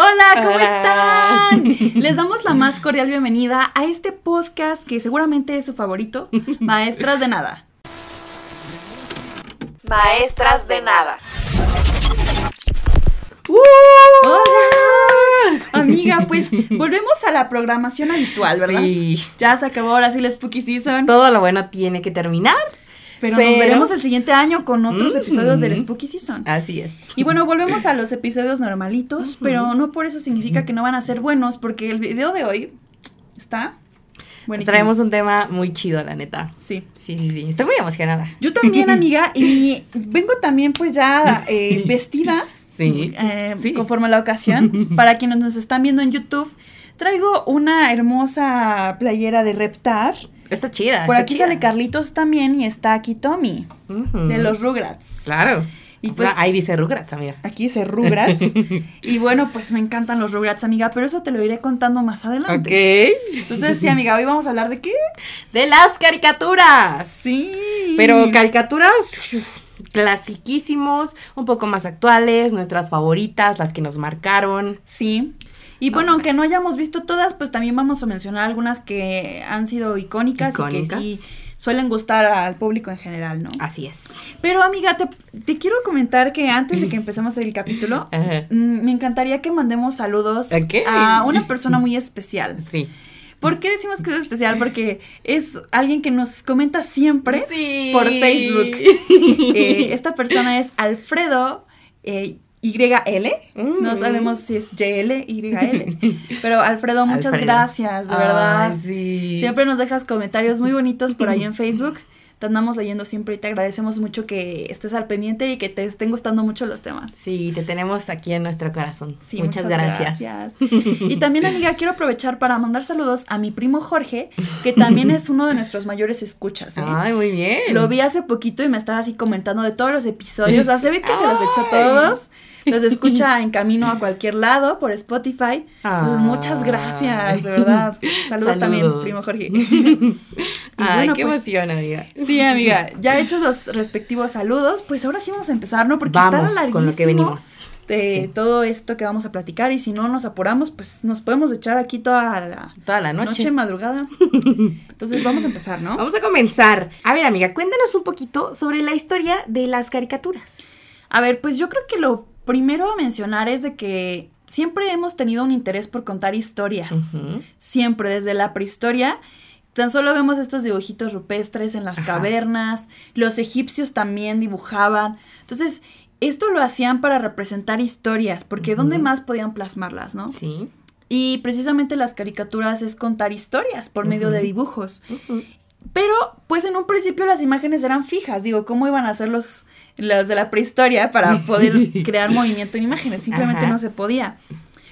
Hola, ¿cómo están? Les damos la más cordial bienvenida a este podcast que seguramente es su favorito, Maestras de Nada. Maestras de Nada. ¡Uh! ¡Hola! Amiga, pues volvemos a la programación habitual, ¿verdad? Sí. Ya se acabó ahora sí la Spooky Season. Todo lo bueno tiene que terminar. Pero, nos veremos el siguiente año con otros Mm. episodios del Spooky Season. Así es. Y bueno, volvemos a los episodios normalitos, pero no por eso significa que no van a ser buenos, porque el video de hoy está buenísimo. Traemos un tema muy chido, la neta. Sí. Sí, sí, sí. Estoy muy emocionada. Yo también, amiga, y vengo también pues ya eh, vestida, Sí. eh, Sí. conforme a la ocasión. Para quienes nos están viendo en YouTube, traigo una hermosa playera de Reptar. Está chida. Por está aquí chida. sale Carlitos también y está aquí Tommy, de los Rugrats. Claro. Y pues- ahí dice Rugrats, amiga. Aquí dice Rugrats. y bueno, pues me encantan los Rugrats, amiga, pero eso te lo iré contando más adelante. Ok. Entonces, sí, amiga, hoy vamos a hablar de qué? De las caricaturas. Sí. Pero caricaturas clasiquísimos, un poco más actuales, nuestras favoritas, las que nos marcaron. Sí. Y No, bueno, aunque no hayamos visto todas, pues también vamos a mencionar algunas que han sido icónicas, Icónicas. y que sí suelen gustar al público en general, ¿no? Así es. Pero amiga, te, te quiero comentar que antes de que empecemos el capítulo, mm, me encantaría que mandemos saludos a una persona muy especial. Sí. ¿Por qué decimos que es especial? Porque es alguien que nos comenta siempre Sí. por Facebook. Eh, esta persona es Alfredo eh, YL. No Mm. sabemos si es YL, YL. Pero Alfredo, muchas Alfredo. gracias, de verdad. Ay, sí. Siempre nos dejas comentarios muy bonitos por ahí en Facebook. Te andamos leyendo siempre y te agradecemos mucho que estés al pendiente y que te estén gustando mucho los temas. Sí, te tenemos aquí en nuestro corazón. Sí, muchas, gracias. gracias. Y también, amiga, quiero aprovechar para mandar saludos a mi primo Jorge, que también es uno de nuestros mayores escuchas. ¿eh? Ay, muy bien. Lo vi hace poquito y me estaba así comentando de todos los episodios. O sea, se ve que se los echó todos. Los escucha en camino a cualquier lado por Spotify. Entonces, muchas gracias, de verdad. Saludos, también, primo Jorge. Ay, bueno, qué pues, emoción, amiga. Sí, amiga, ya hechos los respectivos saludos, pues ahora sí vamos a empezar, ¿no? Porque Vamos está con lo que venimos. De Sí. todo esto que vamos a platicar y si no nos apuramos, pues nos podemos echar aquí toda la Toda la noche. noche, madrugada. Entonces vamos a empezar, ¿no? Vamos a comenzar. A ver, amiga, cuéntanos un poquito sobre la historia de las caricaturas. A ver, pues yo creo que lo primero a mencionar es de que siempre hemos tenido un interés por contar historias. Siempre, desde la prehistoria. Tan solo vemos estos dibujitos rupestres en las Ajá. cavernas. Los egipcios también dibujaban. Entonces, esto lo hacían para representar historias, porque ¿dónde más podían plasmarlas, no? Sí. Y precisamente las caricaturas es contar historias por medio de dibujos. Pero, pues en un principio las imágenes eran fijas. Digo, ¿cómo iban a ser los, los de la prehistoria para poder crear movimiento en imágenes? Simplemente Ajá. no se podía.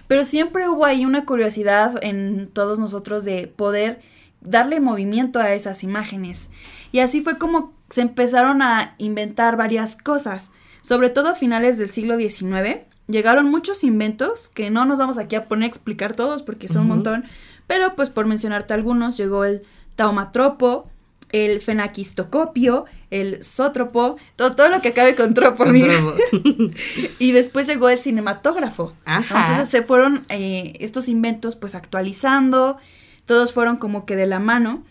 Pero siempre hubo ahí una curiosidad en todos nosotros de poder darle movimiento a esas imágenes. Y así fue como se empezaron a inventar varias cosas. Sobre todo a finales del siglo XIX, llegaron muchos inventos que no nos vamos aquí a poner a explicar todos porque son un montón. Pero pues por mencionarte algunos, llegó el taumatropo, el fenaquistocopio, el zótropo, todo, todo lo que acabe con tropo, amiga. Y después llegó el cinematógrafo. Ajá. Entonces se fueron eh, estos inventos pues actualizando, todos fueron como que de la mano.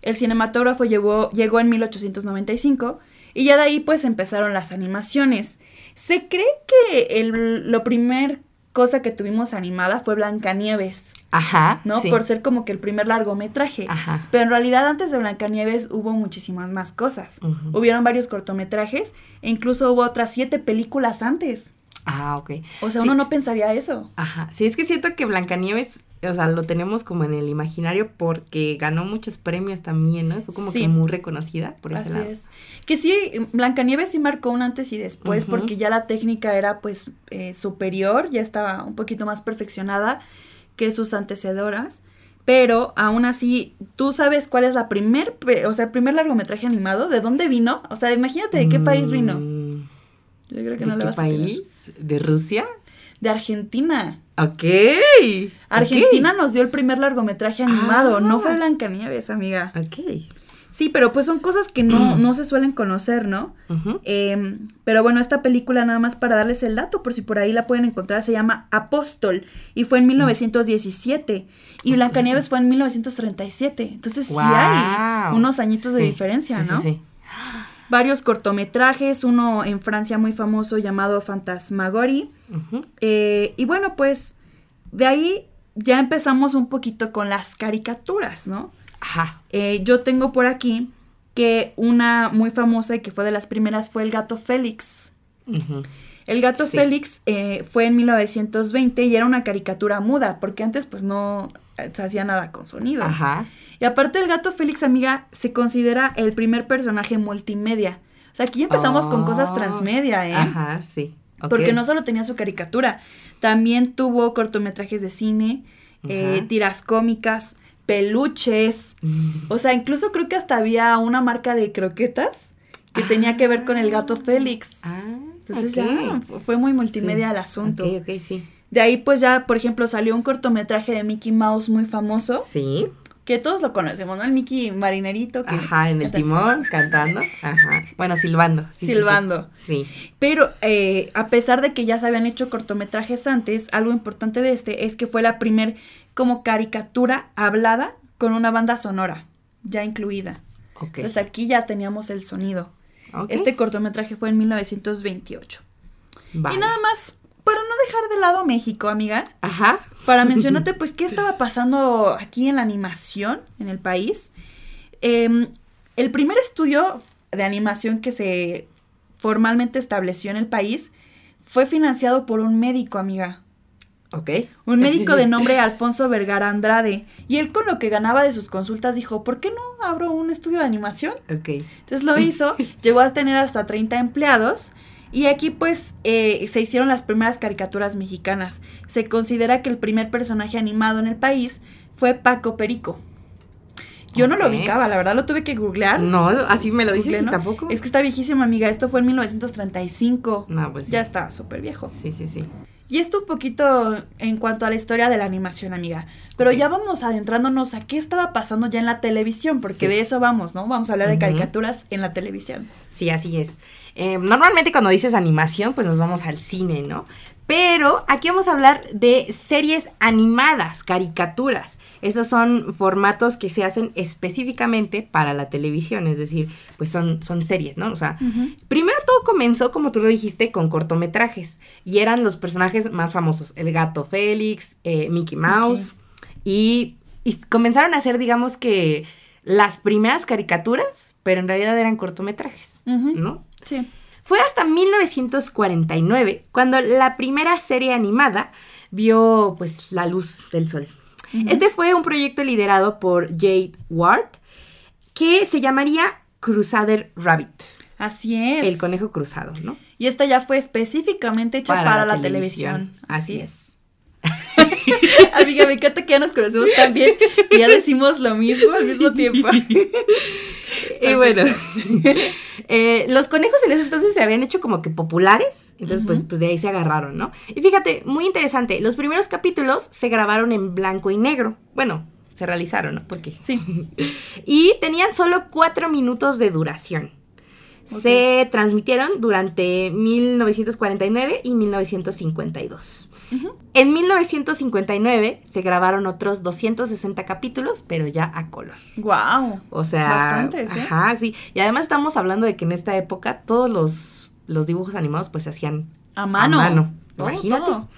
El cinematógrafo llegó, llegó en 1895 y ya de ahí pues empezaron las animaciones. Se cree que el, lo primer cosa que tuvimos animada fue Blancanieves, Ajá. ¿no? sí. Por ser como que el primer largometraje. Ajá. Pero en realidad antes de Blancanieves hubo muchísimas más cosas. Hubieron varios cortometrajes e incluso hubo otras siete películas antes. Ah, ok. O sea, Sí. uno no pensaría eso. Ajá. Sí, es que siento que Blancanieves, o sea, lo tenemos como en el imaginario porque ganó muchos premios también, ¿no? Fue como Sí. que muy reconocida por ese Así lado. es. Que sí, Blancanieves sí marcó un antes y después porque ya la técnica era pues eh, superior, ya estaba un poquito más perfeccionada que sus antecedoras. Pero aún así, ¿tú sabes cuál es la primer, o sea, el primer largometraje animado? ¿De dónde vino? O sea, imagínate de qué país vino. Mm, Yo creo que ¿De no le qué vas a atinar. país? ¿De Rusia? De Argentina. Ok. Argentina nos dio el primer largometraje animado, no fue Ah. Blancanieves, amiga. Ok. Sí, pero pues son cosas que no, no se suelen conocer, ¿no? Eh, pero bueno, esta película nada más para darles el dato, por si por ahí la pueden encontrar, se llama Apóstol y fue en 1917 y Blancanieves fue en 1937. Entonces sí hay unos añitos de diferencia, sí, ¿no? Sí, sí. Varios cortometrajes, uno en Francia muy famoso llamado Fantasmagorie. Ujú. Eh, y bueno, pues de ahí ya empezamos un poquito con las caricaturas, ¿no? Ajá. Eh, yo tengo por aquí que una muy famosa y que fue de las primeras fue el gato Félix. Ujú. El gato Sí. Félix eh, fue en 1920 y era una caricatura muda, porque antes pues no se hacía nada con sonido. Ajá. Y aparte el gato Félix, amiga, se considera el primer personaje multimedia. O sea, aquí ya empezamos con cosas Oh. transmedia, ¿eh? Ajá, sí. Porque no solo tenía su caricatura, también tuvo cortometrajes de cine, eh, tiras cómicas, peluches. Mm. O sea, incluso creo que hasta había una marca de croquetas que tenía que ver con el gato Félix. Ah, Entonces ya fu- fue muy multimedia Sí. el asunto. Ok, ok, sí. De ahí pues ya, por ejemplo, salió un cortometraje de Mickey Mouse muy famoso, Sí. Que todos lo conocemos, ¿no? El Mickey Marinerito. Que Ajá, en el está- timón, cantando. Ajá. Bueno, silbando. sí, sí, sí. Silbando. Sí. Pero eh, a pesar de que ya se habían hecho cortometrajes antes, algo importante de este es que fue la primer como caricatura hablada con una banda sonora ya incluida. Ok. Entonces aquí ya teníamos el sonido. Ok. Este cortometraje fue en 1928. Vale. Y nada más, para no dejar de lado México, amiga, Ajá. para mencionarte pues qué estaba pasando aquí en la animación en el país. Em, el primer estudio de animación que se formalmente estableció en el país fue financiado por un médico, amiga. Ok. Un médico de nombre Alfonso Vergara Andrade. Y él con lo que ganaba de sus consultas dijo, ¿por qué no abro un estudio de animación? Ok. Entonces lo hizo, llegó a tener hasta 30 empleados y aquí pues eh, se hicieron las primeras caricaturas mexicanas. Se considera que el primer personaje animado en el país fue Paco Perico. Yo no lo ubicaba, la verdad lo tuve que googlear. No, así me lo dices tampoco. Es que está viejísima, amiga. Esto fue en 1935. No, pues sí. Ya está súper viejo. Sí, sí, sí. Y esto un poquito en cuanto a la historia de la animación, amiga. Pero ya vamos adentrándonos a qué estaba pasando ya en la televisión, porque Sí. de eso vamos, ¿no? Vamos a hablar de caricaturas en la televisión. Sí, así es. Eh, normalmente cuando dices animación, pues nos vamos al cine, ¿no? Pero aquí vamos a hablar de series animadas, caricaturas. Estos son formatos que se hacen específicamente para la televisión, es decir, pues son, son series, ¿no? O sea, primero todo comenzó, como tú lo dijiste, con cortometrajes. Y eran los personajes más famosos. El gato Félix, eh, Mickey Mouse. Y, y comenzaron a hacer, digamos que, las primeras caricaturas, pero en realidad eran cortometrajes. ¿no? Sí. Fue hasta 1949 cuando la primera serie animada vio pues la luz del sol. Este fue un proyecto liderado por Jade Ward que se llamaría Crusader Rabbit, Así es. el conejo cruzado, ¿no? Y esta ya fue específicamente hecha para, la, televisión. Así es. Amiga, me encanta que ya nos conocemos tan bien y ya decimos lo mismo al mismo tiempo. Y bueno, eh, los conejos en ese entonces se habían hecho como que populares, entonces pues, pues de ahí se agarraron, ¿no? Y fíjate, muy interesante, los primeros capítulos se grabaron en blanco y negro. Bueno, se realizaron, ¿no? Porque Sí. y tenían solo cuatro minutos de duración. Se transmitieron durante 1949 y 1952. En 1959 se grabaron otros 260 capítulos, pero ya a color. Wow. O sea, Bastantes, ¿eh? Ajá, sí. Y además estamos hablando de que en esta época todos los, los dibujos animados pues se hacían A mano. A mano. Todo, Imagínate. todo.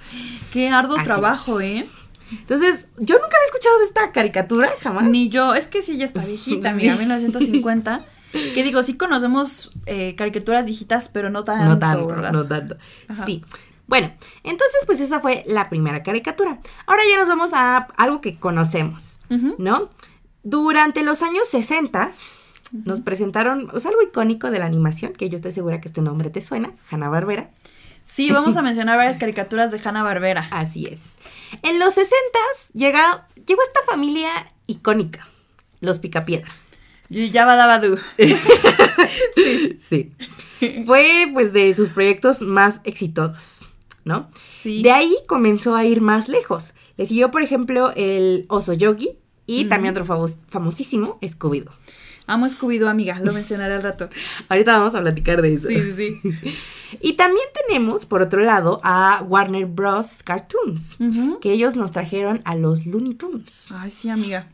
Qué arduo Así trabajo, ¿eh? Entonces, yo nunca había escuchado de esta caricatura, jamás. Ni yo, es que sí, ya está viejita, mira, Sí. 1950. Que digo, sí conocemos eh, caricaturas viejitas, pero no tanto, no tanto, ¿verdad? no tanto. Ajá. Sí. Bueno, entonces pues esa fue la primera caricatura. Ahora ya nos vamos a algo que conocemos. ¿no? Durante los años 60 nos presentaron algo icónico de la animación, que yo estoy segura que este nombre te suena, Hanna-Barbera. Sí, vamos a mencionar varias caricaturas de Hanna Barbera. Así es. En los 60 llega, llegó esta familia icónica, los Picapiedra. Jabba Dabba Doo. Sí. Fue pues de sus proyectos más exitosos, ¿no? Sí. De ahí comenzó a ir más lejos. Le siguió, por ejemplo, el Oso Yogi y también otro famo- famosísimo, Scooby-Doo. Amo Scooby-Doo, amiga, lo mencionaré al rato. Ahorita vamos a platicar de eso. Sí, sí, sí. Y también tenemos, por otro lado, a Warner Bros. Cartoons, que ellos nos trajeron a los Looney Tunes. Ay, sí, amiga.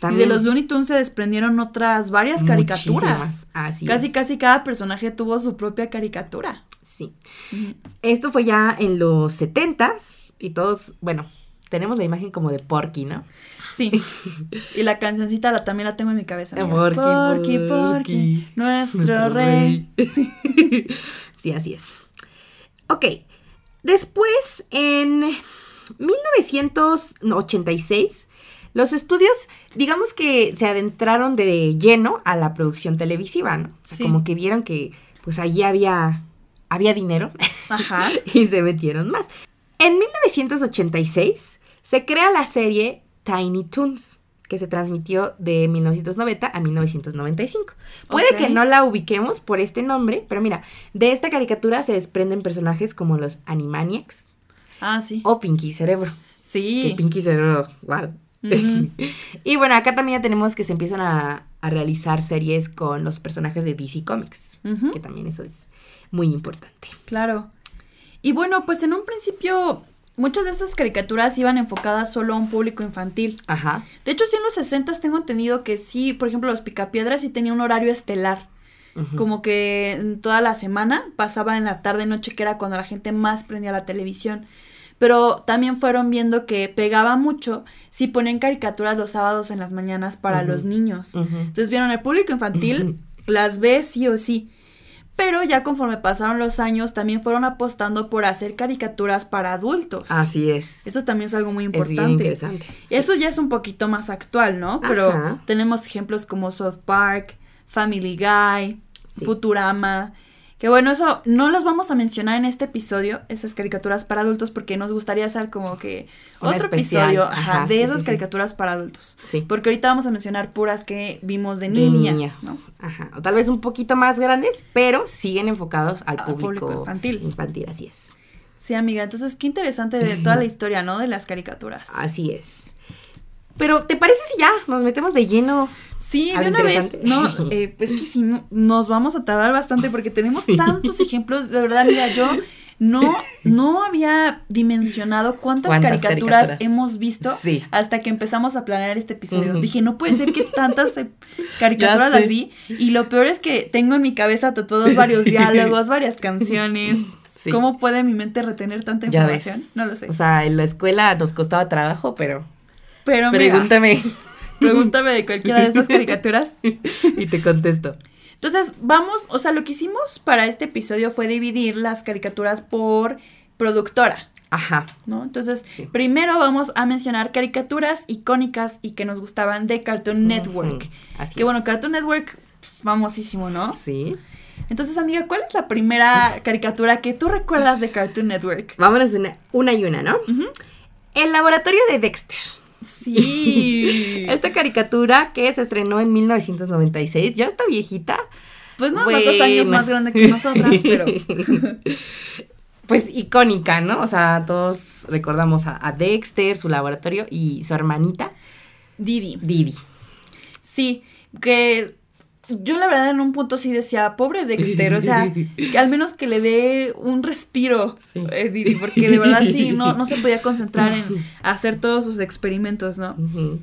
También Y de los Looney Tunes se desprendieron otras varias caricaturas. muchísimas. Así Casi, es. casi cada personaje tuvo su propia caricatura. Sí. Esto fue ya en los 70s y todos, bueno, tenemos la imagen como de Porky, ¿no? Sí. Y la cancioncita la, también la tengo en mi cabeza. Porky, Porky, Porky, Porky, nuestro rey. sí, así es. Ok. Después, en 1986, los estudios, digamos que se adentraron de lleno a la producción televisiva, ¿no? O sea, Sí. Como que vieron que, pues, allí había, había dinero Ajá. y se metieron más. En 1986 se crea la serie Tiny Toons, que se transmitió de 1990 a 1995. Puede que no la ubiquemos por este nombre, pero mira, de esta caricatura se desprenden personajes como los Animaniacs Ah, sí. o Pinky Cerebro. Que Sí. Pinky Cerebro, wow. Y bueno, acá también ya tenemos que se empiezan a, a realizar series con los personajes de DC Comics, que también eso es muy importante. Claro. Y bueno, pues en un principio muchas de estas caricaturas iban enfocadas solo a un público infantil. Ajá. De hecho, sí en los 60 tengo entendido que sí, por ejemplo, los Picapiedras sí tenía un horario estelar. Como que en toda la semana pasaba en la tarde noche, que era cuando la gente más prendía la televisión. Pero también fueron viendo que pegaba mucho si ponían caricaturas los sábados en las mañanas para los niños. Entonces vieron el público infantil, las ve sí o sí. Pero ya conforme pasaron los años, también fueron apostando por hacer caricaturas para adultos. Así es. Eso también es algo muy Es importante. bien interesante. Eso ya es un poquito más actual, ¿no? Pero Ajá. tenemos ejemplos como South Park, Family Guy, Sí. Futurama. Que bueno, eso no los vamos a mencionar en este episodio, esas caricaturas para adultos, porque nos gustaría hacer como que otro especial, episodio ajá, ajá, de sí, esas sí, sí. caricaturas para adultos. Sí. Porque ahorita vamos a mencionar puras que vimos de De niñas, ¿no? Ajá. O tal vez un poquito más grandes, pero siguen enfocados al Al público, público infantil. Infantil, así es. Sí, amiga, entonces qué interesante de toda la historia, ¿no? De las caricaturas. Así es. Pero, ¿te parece si ya nos metemos de lleno? Sí, de una vez, no, eh, pues que no- nos vamos a tardar bastante porque tenemos Sí. tantos ejemplos, de verdad, mira, yo no, no había dimensionado cuántas, ¿Cuántas caricaturas, caricaturas? hemos visto Sí. hasta que empezamos a planear este episodio. Dije, no puede ser que tantas eh, caricaturas las vi y lo peor es que tengo en mi cabeza tatuados varios diálogos, varias canciones. Sí. ¿Cómo puede mi mente retener tanta información? No lo sé. O sea, en la escuela nos costaba trabajo, pero Pero mira, pregúntame de cualquiera de esas caricaturas. y te contesto. Entonces, vamos, o sea, lo que hicimos para este episodio fue dividir las caricaturas por productora, Ajá. ¿no? Entonces, Sí. primero vamos a mencionar caricaturas icónicas y que nos gustaban de Cartoon Network. Ujú, Así Que bueno. Cartoon Network, famosísimo, ¿no? Sí. Entonces, amiga, ¿cuál es la primera caricatura que tú recuerdas de Cartoon Network? Vámonos una, una y una, ¿no? El laboratorio de Dexter. Sí. Esta caricatura que se estrenó en 1996, ya está viejita. Pues no, cuántos años Bueno. más grande que nosotras, pero... pues icónica, ¿no? O sea, todos recordamos a, a Dexter, su laboratorio y su hermanita, Didi. Didi. Sí, que yo la verdad en un punto sí decía, pobre Dexter, o sea, que al menos que le dé un respiro, Sí. eh, Didi, porque de verdad sí, no, no se podía concentrar en hacer todos sus experimentos, ¿no? Ujú.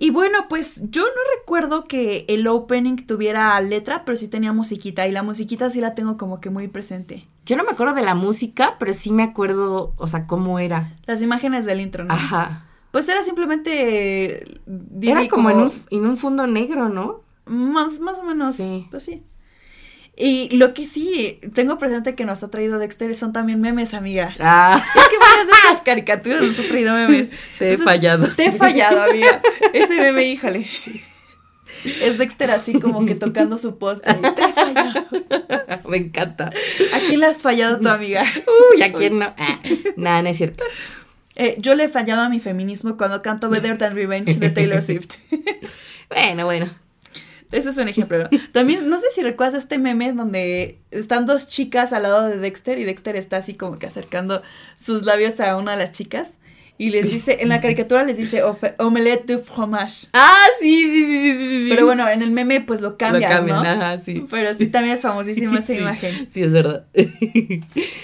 Y bueno, pues yo no recuerdo que el opening tuviera letra, pero sí tenía musiquita, y la musiquita sí la tengo como que muy presente. Yo no me acuerdo de la música, pero sí me acuerdo, o sea, cómo era. Las imágenes del intro, ¿no? Ajá. Pues era simplemente... eh, Didi Era como, en, un, en un fondo negro, ¿no? Más, más o menos, Sí. pues sí. Y lo que sí tengo presente que nos ha traído Dexter son también memes, amiga. Ah, Es que varias de esas caricaturas nos ha traído memes. te he fallado. Te he fallado, amiga. Ese meme, híjole. Es Dexter así como que tocando su postre. Te he fallado. me encanta. ¿A quién le has fallado tu amiga? Uy, ¿a quién no? Ah, nada, no es cierto. Eh, yo le he fallado a mi feminismo cuando canto Better Than Revenge de Taylor Swift. Bueno, bueno. Ese es un ejemplo, ¿no? También, no sé si recuerdas este meme donde están dos chicas al lado de Dexter y Dexter está así como que acercando sus labios a una de las chicas. Y les dice, en la caricatura les dice omelette de fromage. Ah, sí, sí, sí, sí. Pero bueno, en el meme pues lo cambias, Lo cambian, ¿no? ajá, sí. Pero sí también es famosísima esa imagen. Sí, es verdad.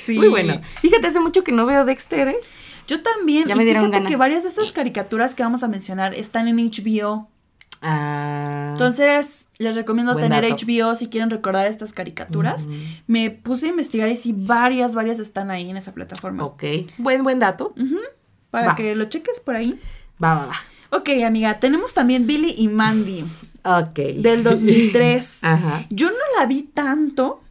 Sí. Muy bueno. Fíjate, hace mucho que no veo Dexter, ¿eh? Yo también. Ya me dieron fíjate que varias de estas caricaturas que vamos a mencionar están en HBO. Ah. Entonces, les recomiendo Buen tener dato. HBO si quieren recordar estas caricaturas. Me puse a investigar y sí, varias, varias están ahí en esa plataforma. Ok. Buen, buen dato. Ujú, Para Va. que lo cheques por ahí. Va, va, va. Ok, amiga, tenemos también Billy y Mandy Ok. del 2003. Ajá. Yo no la vi tanto,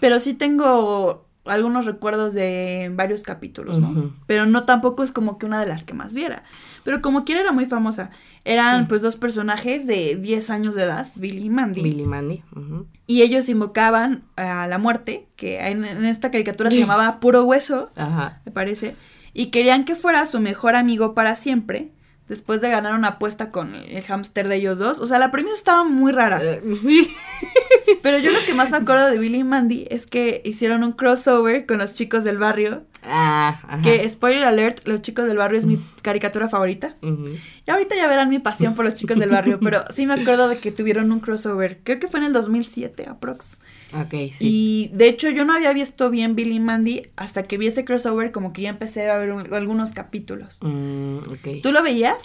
pero sí tengo algunos recuerdos de varios capítulos, ¿no? Pero no tampoco es como que una de las que más viera. Pero como quiera era muy famosa. Eran Sí. pues dos personajes de 10 años de edad, Billy y Mandy. Billy Mandy. ujú. Y ellos invocaban a la muerte, que en, en esta caricatura se llamaba Puro Hueso, Ajá. me parece. Y querían que fuera su mejor amigo para siempre, después de ganar una apuesta con el hámster de ellos dos. O sea, la premisa estaba muy rara. Eh, Pero yo lo que más me acuerdo de Billy y Mandy es que hicieron un crossover con los chicos del barrio. ah, ajá. Que, spoiler alert, los chicos del barrio es mi caricatura favorita. Y ahorita ya verán mi pasión por los chicos del barrio, pero sí me acuerdo de que tuvieron un crossover. Creo que fue en el 2007, aprox. Ok, sí. Y de hecho yo no había visto bien Billy y Mandy hasta que vi ese crossover, como que ya empecé a ver un- algunos capítulos. Mm, ok. ¿Tú lo veías?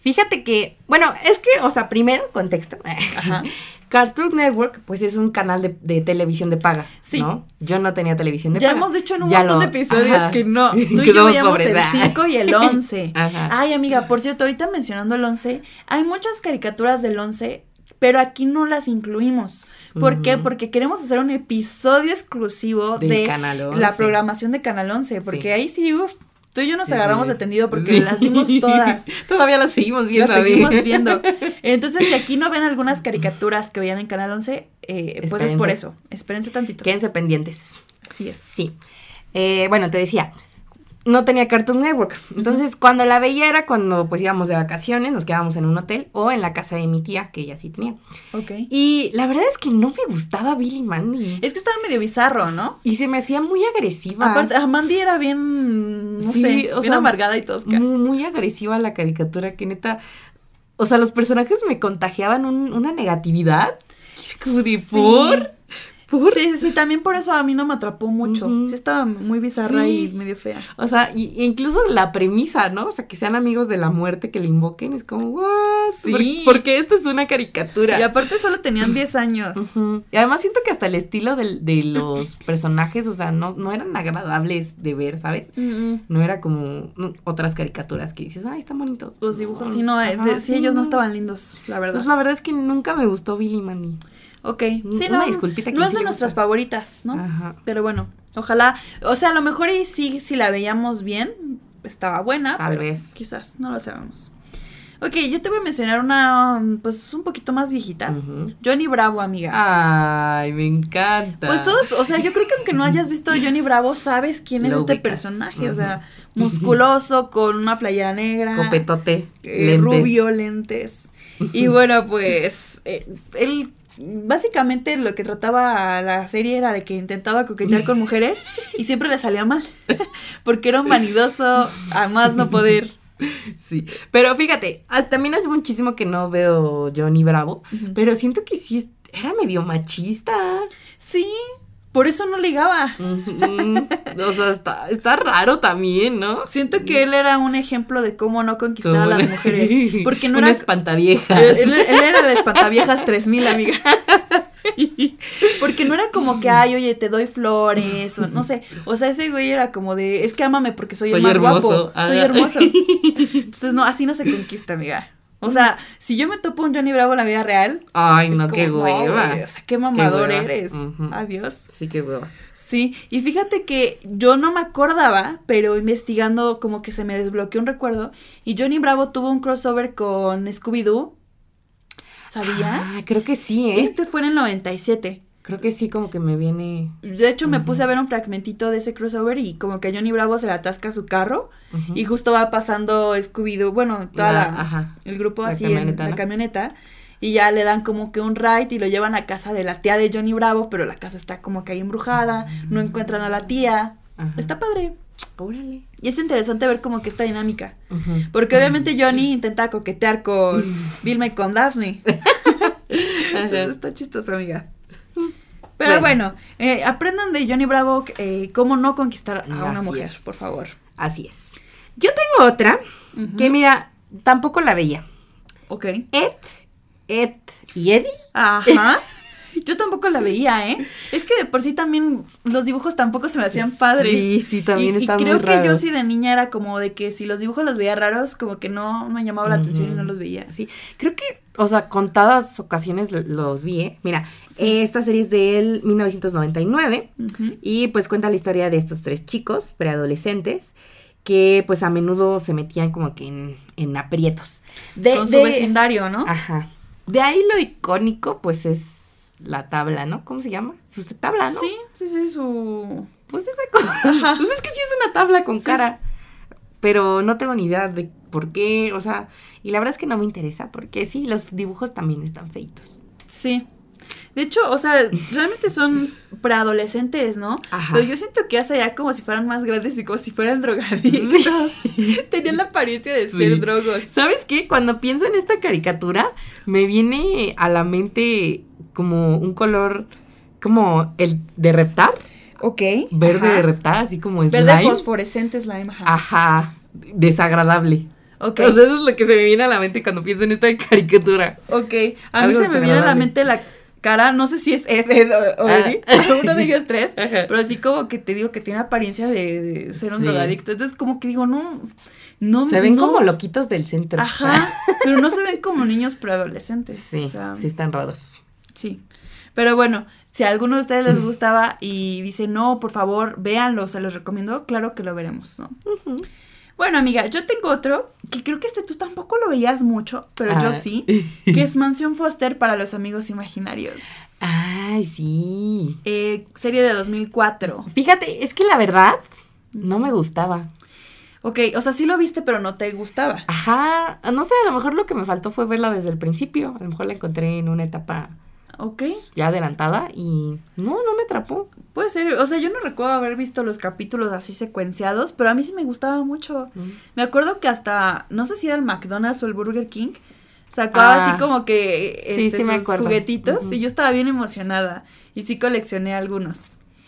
Fíjate que, bueno, es que, o sea, primero, contexto. Ajá. Cartoon Network, pues es un canal de, de televisión de paga, Sí. ¿no? Yo no tenía televisión de Ya paga. hemos dicho en un Ya montón lo- de episodios ajá. que no. Tú y Que yo veíamos el ah. 5 y el 11. Ajá. Ay, amiga, por cierto, ahorita mencionando el 11, hay muchas caricaturas del 11, pero aquí no las incluimos. ¿Por qué? Porque queremos hacer un episodio exclusivo Del de Canal 11. la programación de Canal 11, porque Sí. ahí sí, uff, tú y yo nos Sí, agarramos sí. de tendido porque Sí. las vimos todas. Todavía las seguimos viendo. Las seguimos viendo. Entonces, si aquí no ven algunas caricaturas que veían en Canal 11, eh, pues es por eso. Espérense tantito. Quédense pendientes. Así es. Sí. Eh, bueno, te decía, no tenía Cartoon Network. Entonces, cuando la veía era cuando pues íbamos de vacaciones, nos quedábamos en un hotel o en la casa de mi tía, que ella sí tenía. Ok. Y la verdad es que no me gustaba Billy Mandy. Es que estaba medio bizarro, ¿no? Y se me hacía muy agresiva. Aparte, a Mandy era bien, no Sí, sé, o bien sea, amargada y tosca. muy, muy agresiva la caricatura, que neta. O sea, los personajes me contagiaban un- una negatividad. Sí. ¿por? ¿Por? Sí, sí, también por eso a mí no me atrapó mucho. Sí estaba muy bizarra Sí. y medio fea. O sea, y, incluso la premisa, ¿no? O sea, que sean amigos de la muerte, que le invoquen, es como, ¿what? ¿Por- Sí. Porque esto es una caricatura. Y aparte solo tenían 10 años. Y además siento que hasta el estilo del- de, los personajes, o sea, no, no eran agradables de ver, ¿sabes? No era como mm, otras caricaturas que dices, ay, están bonitos. Los dibujos, sí, no, eh, Ajá, de- sí, ellos no no. estaban lindos, la verdad. Pues la verdad es que nunca me gustó Billy Mandy. Ok, sí, una no, disculpita a no es de nuestras favoritas, ¿no? Ajá. Pero bueno, ojalá, o sea, a lo mejor y sí, si la veíamos bien, estaba buena, Tal pero vez. quizás, no lo sabemos. Ok, yo te voy a mencionar una, pues, un poquito más viejita. Johnny Bravo, amiga. Ay, me encanta. Pues todos, o sea, yo creo que aunque no hayas visto Johnny Bravo, sabes quién es Lo este ubicas. personaje. O sea, musculoso, con una playera negra. Copetote. eh, lentes. rubio, lentes. Y bueno, pues, eh, él básicamente lo que trataba la serie era de que intentaba coquetear con mujeres y siempre le salía mal. Porque era un vanidoso a más no poder. Sí, pero fíjate, ah, también hace muchísimo que no veo Johnny Bravo, pero siento que sí era medio machista. Sí, por eso no ligaba. O sea, está, está raro también, ¿no? Siento que él era un ejemplo de cómo no conquistar a las mujeres. Porque no Una era. espantaviejas. Él, él- él era el espantaviejas 3000, amiga. Sí. Porque no era como que, ay, oye, te doy flores, o no sé. O sea, ese güey era como de, es que ámame porque soy, Soy el más hermoso. guapo. Soy hermoso. Entonces, no, así no se conquista, amiga. O sea, si yo me topo un Johnny Bravo en la vida real. Ay, no, como, qué hueva. o sea, qué mamador eres. Adiós. Sí, qué hueva. Sí, y fíjate que yo no me acordaba, pero investigando como que se me desbloqueó un recuerdo. Y Johnny Bravo tuvo un crossover con Scooby-Doo. ¿Sabías? Ah, creo que sí, ¿eh? Este fue en el 97. Creo que sí, como que me viene. De hecho, me puse a ver un fragmentito de ese crossover y como que Johnny Bravo se le atasca su carro y justo va pasando Scooby-Doo, bueno, toda La- la- ajá. el grupo La así en la camioneta y ya le dan como que un ride y lo llevan a casa de la tía de Johnny Bravo, pero la casa está como que ahí embrujada, no encuentran a la tía. Está padre. Órale. Y es interesante ver como que esta dinámica. Porque obviamente Johnny intenta coquetear con Vilma y con Daphne. Entonces, está chistoso, amiga. Pero bueno, eh, aprendan de Johnny Bravo eh, cómo no conquistar a una Así mujer, es. por favor. Así es. Yo tengo otra que, mira, tampoco la veía. Ok. Ed, Ed y Eddie. Ajá. Yo tampoco la veía, ¿eh? Es que de por sí también los dibujos tampoco se me hacían padres. Sí, sí, también y, y están creo muy que yo sí de niña era como de que si los dibujos los veía raros, como que no me llamaba la atención y no los veía. Sí, creo que, o sea, contadas ocasiones lo- los vi, ¿eh? Mira, Sí. esta serie es del 1999 Ujú. y pues cuenta la historia de estos tres chicos preadolescentes que pues a menudo se metían como que en, en aprietos. De, Con su vecindario, ¿no? Ajá. De ahí lo icónico pues es la tabla, ¿no? ¿Cómo se llama? Su tabla, ¿no? Sí, sí, sí, su... Pues esa cosa. Pues es que sí es una tabla con Sí. cara. Pero no tengo ni idea de por qué, o sea, y la verdad es que no me interesa, porque sí, los dibujos también están feitos. Sí. De hecho, o sea, realmente son preadolescentes, ¿no? Ajá. Pero yo siento que hace ya como si fueran más grandes y como si fueran drogadictos. Tenían la apariencia de Sí. ser drogos. ¿Sabes qué? Cuando pienso en esta caricatura, me viene a la mente como un color, como el de reptar, Ok. verde Ajá. de reptar, así como slime. Verde fosforescente slime, ajá. Ajá, desagradable. Ok. O sea, eso es lo que se me viene a la mente cuando pienso en esta caricatura. Ok, a mí se me viene a la mente la cara, no sé si es Ed, Ed o, o Ah. Eddie, uno de ellos tres, Ajá. pero así como que te digo que tiene apariencia de, de ser un Sí. drogadicto. Entonces como que digo, no, no. Se ven no. como loquitos del centro. Ajá, pero no se ven como niños preadolescentes. Sí, o sea, sí están raros. sí. Pero bueno, si a alguno de ustedes les gustaba y dice, no, por favor, véanlo, se los recomiendo, claro que lo veremos, ¿no? Bueno, amiga, yo tengo otro que creo que este tú tampoco lo veías mucho, pero yo Ah. sí, que es Mansión Foster para los amigos imaginarios. Ay, sí. Eh, serie de 2004. Fíjate, es que la verdad no me gustaba. Ok, o sea, sí lo viste, pero no te gustaba. Ajá, no sé, a lo mejor lo que me faltó fue verla desde el principio. A lo mejor la encontré en una etapa Ok, ya adelantada y no, no me atrapó. puede ser. O sea, yo no recuerdo haber visto los capítulos así secuenciados, pero a mí sí me gustaba mucho. Me acuerdo que hasta, no sé si era el McDonald's o el Burger King, sacaba Ah, así como que este, sí me sus acuerdo. juguetitos y yo estaba bien emocionada y sí coleccioné algunos.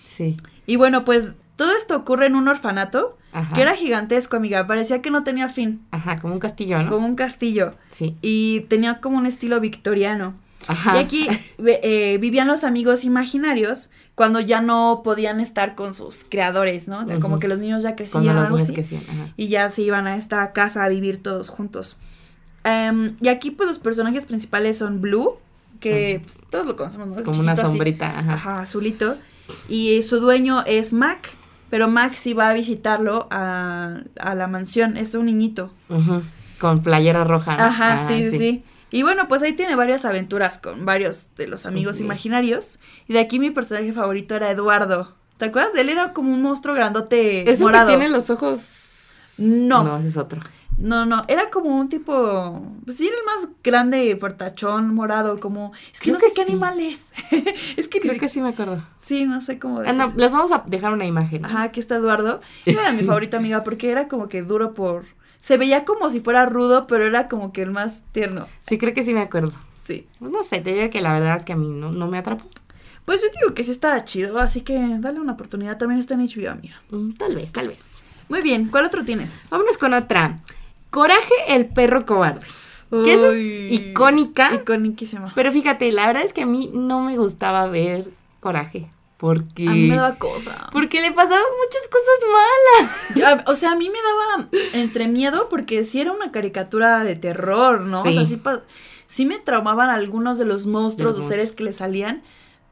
Sí. Y bueno, pues todo esto ocurre en un orfanato Ajá. que era gigantesco, amiga. Parecía que no tenía fin, Ajá, como un castillo, ¿no? como un castillo Sí. y tenía como un estilo victoriano. Ajá. Y aquí eh, vivían los amigos imaginarios cuando ya no podían estar con sus creadores, ¿no? O sea, como que los niños ya crecían los algo niños así. crecían, ajá. Y ya se iban a esta casa a vivir todos juntos. Em, y aquí, pues, los personajes principales son Blue, que pues, todos lo conocemos, ¿no? Como una así. sombrita, ajá. Ajá, azulito. Y su dueño es Mac, pero Mac sí va a visitarlo a, a la mansión. Es un niñito. Ujú, Con playera roja. ¿no? Ajá, Ah, sí, sí, sí. Y bueno, pues ahí tiene varias aventuras con varios de los amigos imaginarios. Y de aquí mi personaje favorito era Eduardo. ¿Te acuerdas? Él era como un monstruo grandote ¿Eso morado. que tiene los ojos? No. No, ese es otro. No, no, era como un tipo, pues sí, era el más grande, portachón, morado, como, es que Creo no sé que qué sí. animal es. es que, Creo que sí me acuerdo. sí, no sé cómo Ah, no, decirlo. les vamos a dejar una imagen. Ajá, aquí está Eduardo. Era mi favorito, amiga, porque era como que duro por, se veía como si fuera rudo, pero era como que el más tierno. Sí, creo que sí me acuerdo. Sí. Pues no sé, te digo que la verdad es que a mí no, no me atrapó. Pues yo digo que sí está chido, así que dale una oportunidad. También está en HBO, amiga. Mm, Tal vez, tal vez. Muy bien, ¿cuál otro tienes? Vámonos con otra. Coraje el perro cobarde. Que esa es Uy, icónica. Iconiquísima. Pero fíjate, la verdad es que a mí no me gustaba ver Coraje. Porque. A mí me daba cosa. Porque le pasaban muchas cosas malas. O sea, a mí me daba entre miedo porque sí era una caricatura de terror, ¿no? O sea, Sí. sí, me traumaban algunos de los monstruos o seres que le salían,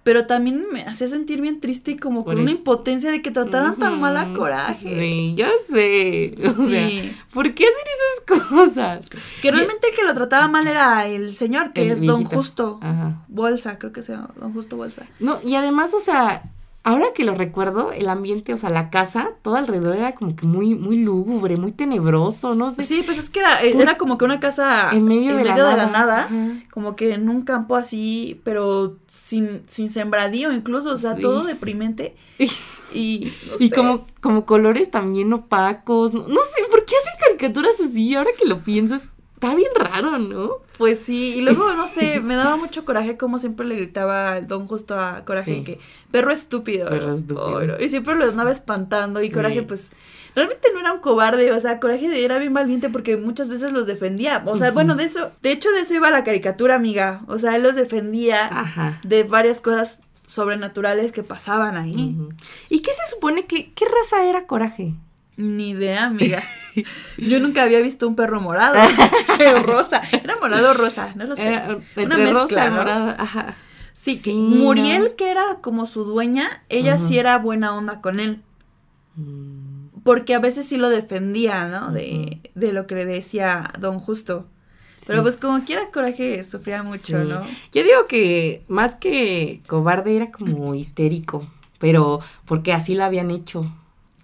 pero también me hacía sentir bien triste y como con una impotencia de que trataran tan mal a. Coraje. Sí, ya sé. O sea, Sí. ¿por qué hacer esas cosas? Que realmente el que lo trataba mal era el señor, que El es Don. Justo. Ajá. Bolsa, creo que se llama Don Justo Bolsa. No, y además, o sea, ahora que lo recuerdo, el ambiente, o sea, la casa, todo alrededor era como que muy, muy lúgubre, muy tenebroso, no sé. Sí, pues es que era, era como que una casa En medio de la nada. nada, Ajá. como que en un campo así, pero sin, sin sembradío incluso, o sea, Sí. todo deprimente. Y, no Y sé. como, como colores también opacos. No, no sé, ¿por qué hacen caricaturas así? Ahora que lo pienso, está bien raro, ¿no? Pues sí, y luego, no sé, me daba mucho coraje como siempre le gritaba el don justo a Coraje Sí. que perro estúpido. Perro estúpido. Y siempre lo andaba espantando y Sí. Coraje pues realmente no era un cobarde, o sea, Coraje era bien valiente porque muchas veces los defendía. O sea, bueno, de eso, de hecho de eso iba la caricatura, amiga. O sea, él los defendía Ajá. de varias cosas sobrenaturales que pasaban ahí. ¿Y qué se supone que, qué raza era Coraje? Ni idea, amiga. Yo nunca había visto un perro morado rosa. Era morado o rosa, no lo sé. Era, Una mezcla, rosa morado. Ajá. Sí, que Muriel, no. que era como su dueña, ella sí era buena onda con él. Mm, Porque a veces sí lo defendía, ¿no? De, de lo que le decía Don Justo. Pero Sí. pues como quiera Coraje sufría mucho, Sí. ¿no? Yo digo que más que cobarde era como histérico, pero porque así lo habían hecho.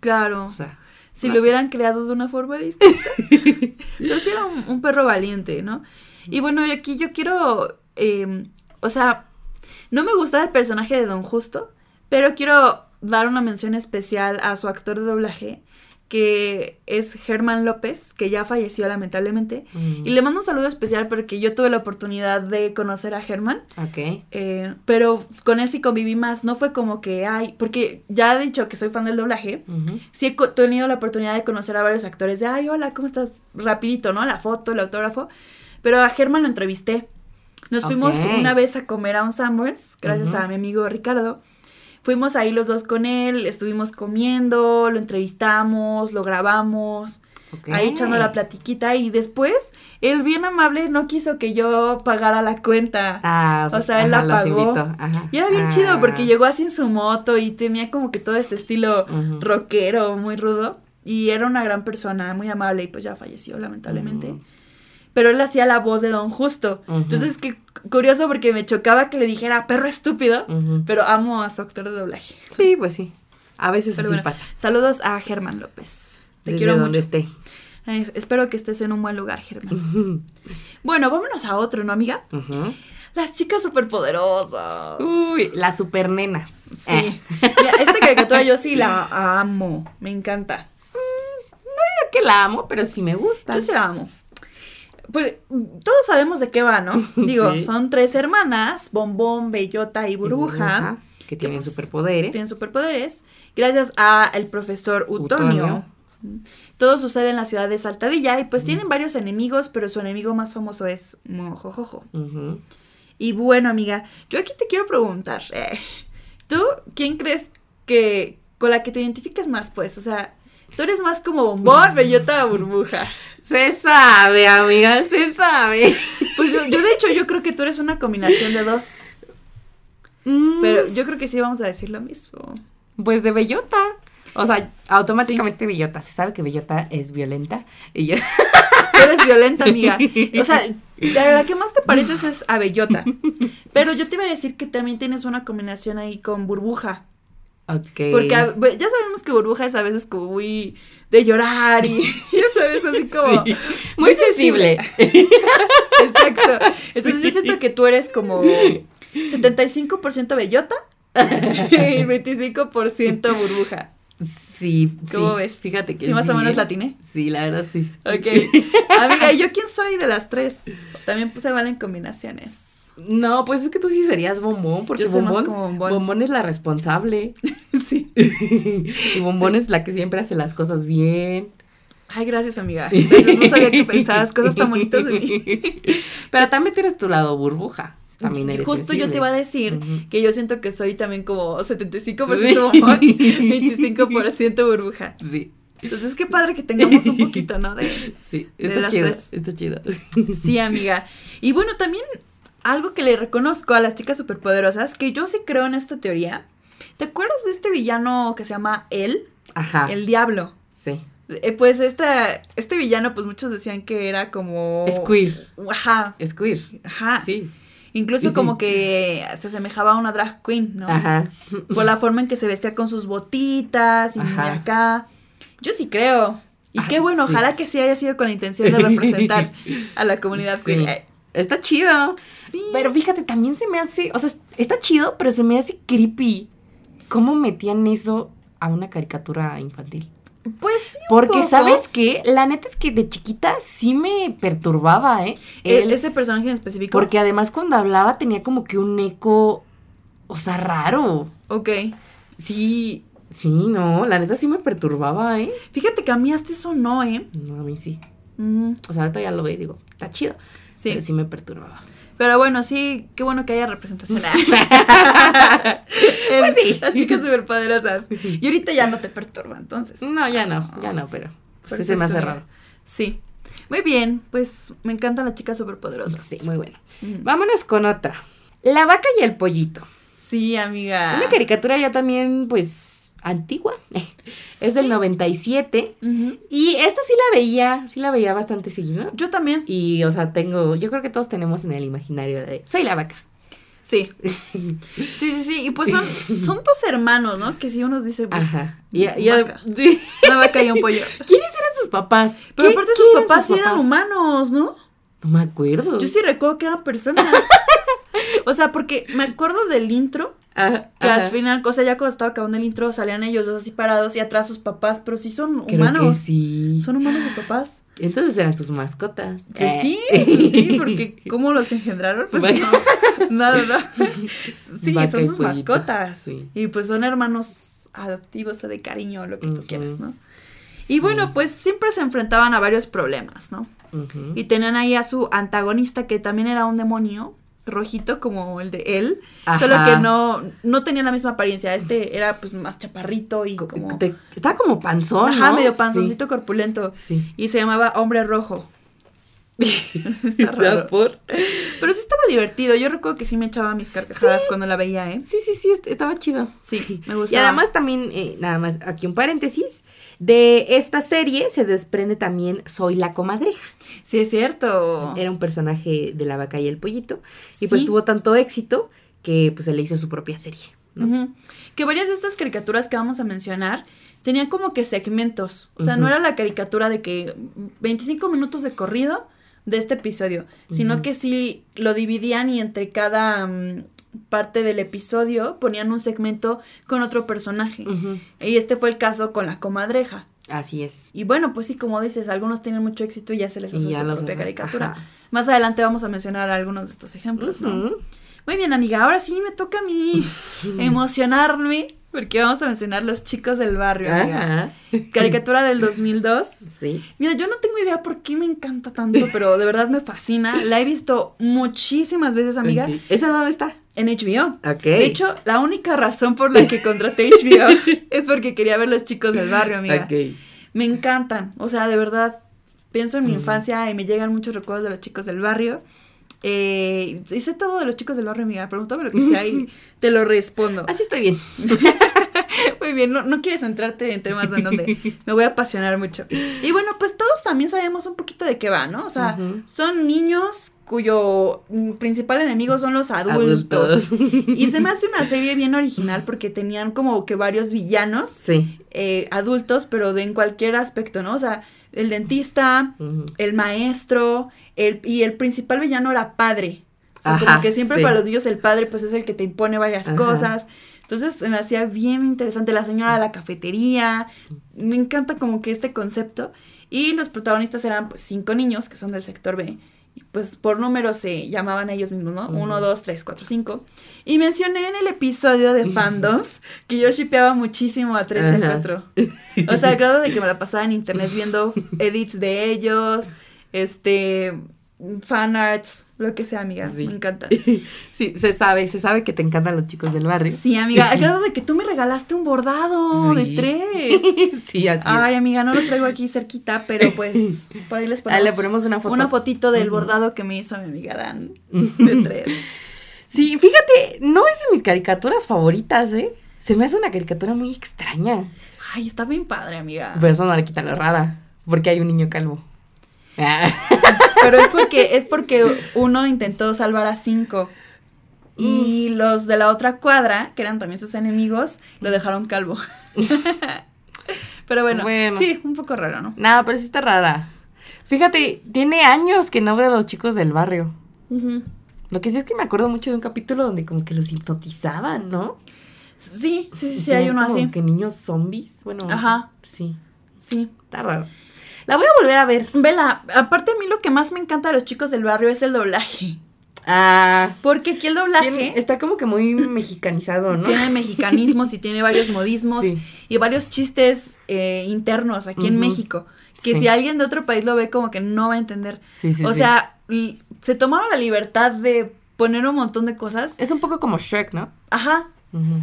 Claro. O sea, si no lo sé. hubieran creado de una forma distinta. Pero sí era un, un perro valiente, ¿no? Y bueno, aquí yo quiero, eh, o sea, no me gusta el personaje de Don Justo, pero quiero dar una mención especial a su actor de doblaje, que es Germán López, que ya falleció lamentablemente. mm, Y le mando un saludo especial porque yo tuve la oportunidad de conocer a Germán. Ok. eh, pero con él sí conviví más, no fue como que, ay, porque ya he dicho que soy fan del doblaje, sí he tenido la oportunidad de conocer a varios actores de, ay, hola, ¿cómo estás? Rapidito, ¿no? La foto, el autógrafo. Pero a Germán lo entrevisté. Nos fuimos una vez a comer a un Sandwich, gracias a mi amigo Ricardo. Fuimos ahí los dos con él, estuvimos comiendo, lo entrevistamos, lo grabamos, ahí echando la platiquita y después él bien amable no quiso que yo pagara la cuenta. Ah, O sea, él la pagó. ajá. Y era bien Ah. chido porque llegó así en su moto y tenía como que todo este estilo Ujú. rockero, muy rudo. Y era una gran persona, muy amable y pues ya falleció lamentablemente. Pero él hacía la voz de Don Justo. Entonces, qué curioso porque me chocaba que le dijera perro estúpido, pero amo a su actor de doblaje. Sí, pues sí. A veces Pero así bueno, pasa. saludos a Germán López. Te Desde quiero donde mucho. esté. Eh, espero que estés en un buen lugar, Germán. Bueno, vámonos a otro, ¿no, amiga? Las chicas superpoderosas. Uy, las supernenas. Sí. Eh, Mira, esta caricatura yo sí la amo. Me encanta. creo que la amo, pero sí me gusta. Yo sí la amo. Pues todos sabemos de qué va, ¿no? Digo, Sí. son tres hermanas, Bombón, Bellota y Burbuja, Que tienen pues, superpoderes. tienen superpoderes, gracias a el profesor Utonio. Utonio. Todo sucede en la ciudad de Saltadilla y pues tienen varios enemigos, pero su enemigo más famoso es Mojojojo. Y bueno, amiga, yo aquí te quiero preguntar, eh, ¿tú quién crees que con la que te identificas más, pues? O sea, tú eres más como Bombón, Bellota o Burbuja. Se sabe, amiga, se sabe. Pues yo, yo de hecho yo creo que tú eres una combinación de dos. Mm, Pero yo creo que sí vamos a decir lo mismo. Pues de bellota. O sea, automáticamente bellota. Se sabe que bellota es violenta. Y yo. Tú eres violenta, amiga. O sea, la que más te pareces es a Bellota. Pero yo te iba a decir que también tienes una combinación ahí con Burbuja. Ok. Porque ya sabemos que Burbuja es a veces como muy de llorar y ya sabes, así como... Sí, Muy sensible. Exacto. Entonces yo siento que tú eres como 75% Bellota y 25% Burbuja. Sí, ¿Cómo sí, ves? Fíjate que Sí, más o menos ¿eh? latiné. Sí, la verdad sí. Ok. Amiga, ¿y yo quién soy de las tres? También se valen combinaciones. No, pues es que tú sí serías bombón, porque Yo soy más bombón, como bombón. es la responsable. Sí. y bombón es la que siempre hace las cosas bien. Ay, gracias, amiga. No sabía que pensabas cosas tan bonitas de mí. Pero también tienes tu lado burbuja. También eres Justo yo te iba a decir que yo siento que soy también como 75% Sí. bombón, 25% burbuja. Sí, Entonces, qué padre que tengamos un poquito, ¿no? De... sí, De está las chido, tres. está chido. Sí, amiga. Y bueno, también algo que le reconozco a las chicas superpoderosas, que yo sí creo en esta teoría. ¿Te acuerdas de este villano que se llama él? Ajá, El diablo. sí. Eh, pues esta, este villano, pues muchos decían que era como... Es queer, Ajá, es queer. ajá. Sí. Incluso como que se asemejaba a una drag queen, ¿no? Ajá. Por la forma en que se vestía con sus botitas y Ajá. acá. Yo sí creo. Y qué bueno, sí. ojalá que sí haya sido con la intención de representar a la comunidad Sí. queer. Está chido. Sí. Pero fíjate, también se me hace, o sea, está chido, pero se me hace creepy. ¿Cómo metían eso a una caricatura infantil? Pues sí. Porque, poco. ¿sabes qué? La neta es que de chiquita sí me perturbaba, ¿eh? E- Él- ese personaje en específico. porque además cuando hablaba tenía como que un eco, o sea, raro. Ok. Sí, sí, no, la neta sí me perturbaba, ¿eh? Fíjate que a mí hasta eso no, ¿eh? No, a mí sí. Mm, O sea, ahorita ya lo veo y digo, está chido. Sí. Pero sí me perturbaba. Pero bueno, sí, qué bueno que haya representación. En Pues sí. Las chicas superpoderosas. Y ahorita ya no te perturba, entonces. No, ya no, ya no, pero pues, sí se me hace amiga. raro. Sí. Muy bien, pues me encantan las chicas superpoderosas. Sí, muy bueno. Mm. Vámonos con otra. La vaca y el pollito. Sí, amiga. Una caricatura ya también, pues, antigua. Es del Sí. 97. Ujú. Y esta sí la veía, sí la veía bastante seguido. Yo también. Y, o sea, tengo, yo creo que todos tenemos en el imaginario de, soy la vaca. Sí. Sí, sí, sí. Y pues son, son dos hermanos, ¿no? Que si uno dice, pues, Ajá. Y, y- vaca. una vaca y un pollo. ¿Quiénes eran sus papás? Pero ¿Qué- aparte sus eran papás sí eran papás? humanos, ¿no? No me acuerdo. Yo sí recuerdo que eran personas. o sea, porque me acuerdo del intro, Ajá, que ajá. al final, o sea, ya cuando estaba acabando el intro, salían ellos dos así parados y atrás sus papás, pero sí son Creo humanos. que sí. Son humanos sus papás. Entonces eran sus mascotas. Pues Eh. sí, pues sí, porque ¿cómo los engendraron? Pues Vaca. no, no, no. Sí, Vaca son sus pollito, mascotas. sí. Y pues son hermanos adoptivos o de cariño, lo que tú quieras, ¿no? Sí. Y bueno, pues siempre se enfrentaban a varios problemas, ¿no? Y tenían ahí a su antagonista, que también era un demonio rojito como el de él, solo que no, no tenía la misma apariencia. Este era pues más chaparrito y Co- como... te- estaba como panzón, Ajá, ¿no? medio Sí. panzoncito corpulento. Sí. Y se llamaba Hombre Rojo. Está por- Pero sí estaba divertido. Yo recuerdo que sí me echaba mis carcajadas cuando la veía, ¿eh? Sí, sí, sí, est- estaba chido. Sí, me Y gustaba. además también, eh, nada más, aquí un paréntesis, de esta serie se desprende también Soy la comadreja. Sí, es cierto. Era un personaje de la vaca y el pollito. Y pues Sí. tuvo tanto éxito que pues se le hizo su propia serie. Que varias de estas caricaturas que vamos a mencionar tenían como que segmentos. O sea, no era la caricatura de que 25 minutos de corrido de este episodio, sino que sí lo dividían y entre cada mm, parte del episodio ponían un segmento con otro personaje. Y este fue el caso con la comadreja. Así es. Y bueno, pues sí, como dices, algunos tienen mucho éxito y ya se les hace su propia hacen, caricatura. ajá. Más adelante vamos a mencionar algunos de estos ejemplos, ¿no? Muy bien, amiga. Ahora sí me toca a mí emocionarme porque vamos a mencionar Los Chicos del Barrio, amiga. Ajá. Caricatura del 2002. Sí. Mira, yo no tengo idea por qué me encanta tanto, pero de verdad me fascina. La he visto muchísimas veces, amiga, Ok. ¿Esa dónde está? en HBO. Ok. De hecho, la única razón por la que contraté HBO es porque quería ver Los Chicos del Barrio, amiga. Ok. Me encantan. O sea, de verdad, pienso en mi infancia y me llegan muchos recuerdos de los chicos del barrio. Eh, hice todo de los chicos del barrio, amiga. Pregúntame lo que sea y te lo respondo. Así estoy bien. Muy bien, no, no quieres entrarte en temas en donde me voy a apasionar mucho. Y bueno, pues todos también sabemos un poquito de qué va, ¿no? O sea, son niños cuyo principal enemigo son los adultos. Y se me hace una serie bien original porque tenían como que varios villanos Sí. eh, adultos, pero de en cualquier aspecto, ¿no? O sea, el dentista, el maestro, el, y el principal villano era padre. O sea, Ajá, como que siempre sí. para los niños el padre pues es el que te impone varias Ajá. cosas. Entonces me hacía bien interesante la señora de la cafetería. Me encanta como que este concepto. Y los protagonistas eran pues cinco niños que son del sector B. Y pues por números se llamaban a ellos mismos, ¿no? Uno, dos, tres, cuatro, cinco. Y mencioné en el episodio de fandoms que yo shipeaba muchísimo a tres y cuatro. O sea, al grado de que me la pasaba en internet viendo edits de ellos, este, fanarts, lo que sea, amiga. Sí. Me encanta. Sí, se sabe, se sabe que te encantan los chicos del barrio. Sí, amiga, al grado de que tú me regalaste un bordado Sí. de tres. sí, así Ay, amiga, no lo traigo aquí cerquita, pero pues por ahí les es. ponemos, Ah, le ponemos una foto. una fotito del bordado que me hizo mi amiga Dan de tres. Sí, fíjate, no es de mis caricaturas favoritas, ¿eh? Se me hace una caricatura muy extraña. Ay, está bien padre, amiga. Pero eso no le quita lo rara, porque hay un niño calvo. Pero es porque, es porque uno intentó salvar a cinco. Y los de la otra cuadra, que eran también sus enemigos, lo dejaron calvo. pero bueno, Bueno. sí, un poco raro, ¿no? Nada, pero sí está rara. Fíjate, tiene años que no veo a los chicos del barrio. Lo que sí es que me acuerdo mucho de un capítulo donde como que los hipnotizaban, ¿no? Sí, sí, sí, sí, hay uno como así. que niños zombies. Bueno, Ajá. sí, Sí. está raro. La voy a volver a ver. Vela, aparte a mí lo que más me encanta de los chicos del barrio es el doblaje. Ah, Porque aquí el doblaje tiene- está como que muy mexicanizado, ¿no? tiene mexicanismos y tiene varios modismos Sí. y varios chistes eh, internos aquí en. México. Que Sí. si alguien de otro país lo ve como que no va a entender. Sí, sí, o sea, se tomaron la libertad de poner un montón de cosas. Es un poco como Shrek, ¿no? Ajá.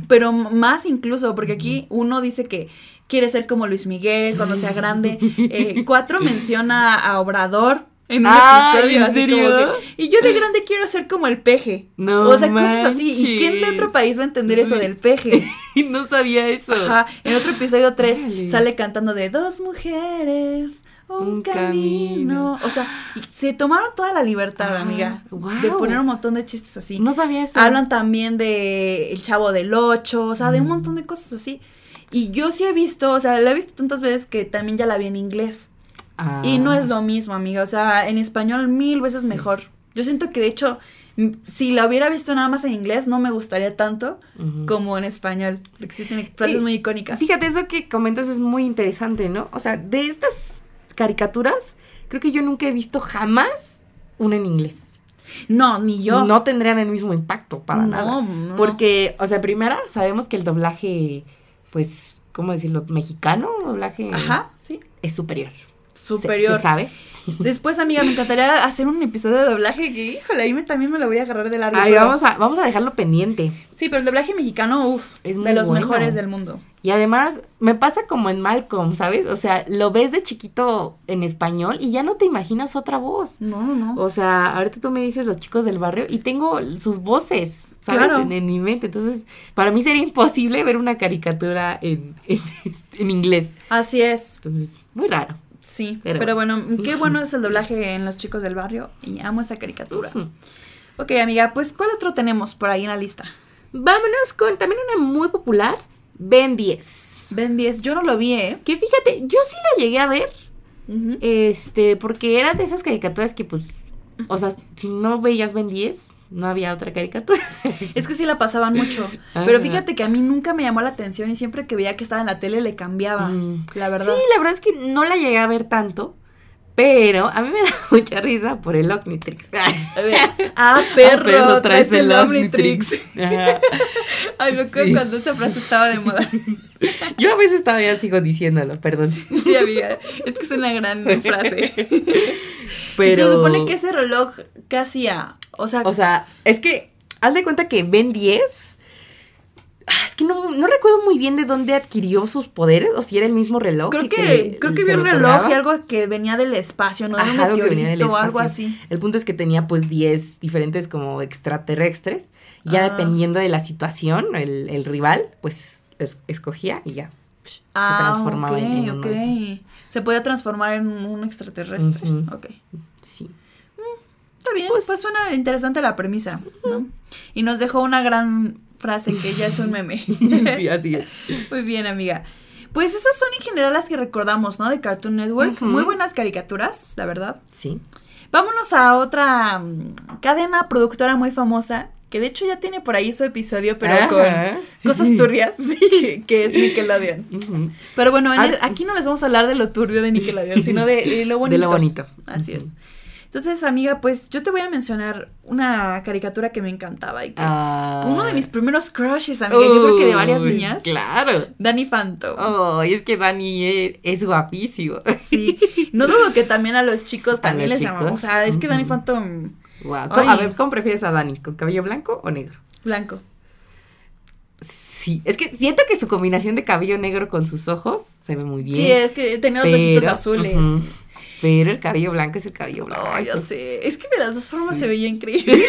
Pero más incluso, porque aquí uno dice que quiere ser como Luis Miguel cuando sea grande. Eh, cuatro menciona a Obrador en un Ay, episodio. ¿en así serio? como que, y yo de grande quiero ser como el peje. No o sea, cosas así. ¿Y quién de otro país va a entender eso del peje? no sabía eso. Ajá. En otro episodio 3 Órale. sale cantando de dos mujeres. Un, Un camino. camino. O sea, se tomaron toda la libertad, Ah, amiga, de guau. poner un montón de chistes así. No sabía eso. Hablan también de El Chavo del Ocho, o sea, de un Mm. montón de cosas así. Y yo sí he visto, o sea, la he visto tantas veces que también ya la vi en inglés. Ah. Y no es lo mismo, amiga. O sea, en español mil veces Sí. mejor. Yo siento que de hecho, si la hubiera visto nada más en inglés, no me gustaría tanto como en español. Porque sí tiene frases Y- muy icónicas. Fíjate, eso que comentas es muy interesante, ¿no? O sea, de estas caricaturas, creo que yo nunca he visto jamás una en inglés. No, ni yo. No tendrían el mismo impacto para No, nada. no. Porque, o sea, primera, sabemos que el doblaje, pues, ¿cómo decirlo? Mexicano, doblaje Ajá, sí. es superior. Superior. Se, sabe. Después, amiga, me encantaría hacer un episodio de doblaje que, híjole, ahí me, también me lo voy a agarrar de largo. Pero- vamos a, vamos a dejarlo pendiente. Sí, pero el doblaje mexicano, uff, Es de muy los bueno. mejores del mundo. Y además, me pasa como en Malcolm, ¿sabes? O sea, lo ves de chiquito en español y ya no te imaginas otra voz. No, no, no. O sea, ahorita tú me dices los chicos del barrio y tengo sus voces, ¿sabes? Claro. En, en mi mente. Entonces, para mí sería imposible ver una caricatura en, en, en inglés. Así es. Entonces, muy raro. Sí, Pero pero, bueno, qué bueno es el doblaje en Los Chicos del Barrio y amo esta caricatura. Ujú. Ok, amiga, pues ¿cuál otro tenemos por ahí en la lista? Vámonos con también una muy popular, Ben 10. Ben 10, yo no lo vi, ¿eh? Que fíjate, yo sí la llegué a ver, este, porque era de esas caricaturas que pues, o sea, si no veías Ben 10, no había otra caricatura. Es que sí la pasaban mucho, pero fíjate que a mí nunca me llamó la atención y siempre que veía que estaba en la tele le cambiaba, Mm. la verdad. Sí, la verdad es que no la llegué a ver tanto, pero a mí me da mucha risa por el Omnitrix. A ver, ah, perro, traes el Omnitrix. Ajá. Ay, me acuerdo Sí. cuando esa frase estaba de moda. Yo a veces todavía sigo diciéndolo, perdón. Sí, amiga, es que es una gran frase. Pero... Se supone que ese reloj casi a, o sea, O sea, es que haz de cuenta que Ben 10. ah, Es que no, no recuerdo muy bien de dónde adquirió sus poderes o si era el mismo reloj. creo que, creo que vio un reloj y algo que venía del espacio, ¿no? De un Ajá, algo que venía del meteorito o algo espacio. así. El punto es que tenía pues 10 diferentes como extraterrestres. Y ya Ah. dependiendo de la situación, el, el rival, pues es- escogía y ya psh, se transformaba en, en uno Ah, de esos. Se podía transformar en un extraterrestre. Ok. Sí. Está bien, Pues- pues, suena interesante la premisa, ¿no? Y nos dejó una gran frase que ya es un meme. sí, así es. Muy bien, amiga. Pues esas son en general las que recordamos, ¿no? De Cartoon Network. Muy buenas caricaturas, la verdad. Sí. Vámonos a otra mm, cadena productora muy famosa, que de hecho ya tiene por ahí su episodio, pero Ajá. con cosas turbias, sí, que es Nickelodeon. Ujú. Pero bueno, en Ah, el- aquí no les vamos a hablar de lo turbio de Nickelodeon, sino de, de lo bonito. De lo bonito. Así es. Entonces, amiga, pues yo te voy a mencionar una caricatura que me encantaba y que Ah. uno de mis primeros crushes, amiga, yo creo que de varias niñas. Claro. Danny Phantom. Oh, y es que Dani es, es guapísimo. Sí. No dudo que también a los chicos también los les llamamos. O sea, es que Danny. Phantom. Ay. A ver, ¿cómo prefieres a Dani? ¿Con cabello blanco o negro? blanco. Sí, es que siento que su combinación de cabello negro con sus ojos se ve muy bien. Sí, es que tenía los ojitos pero- azules. ujú, Pero el cabello blanco es el cabello blanco. Ay, yo sé. Es que de las dos formas Sí. se veía increíble.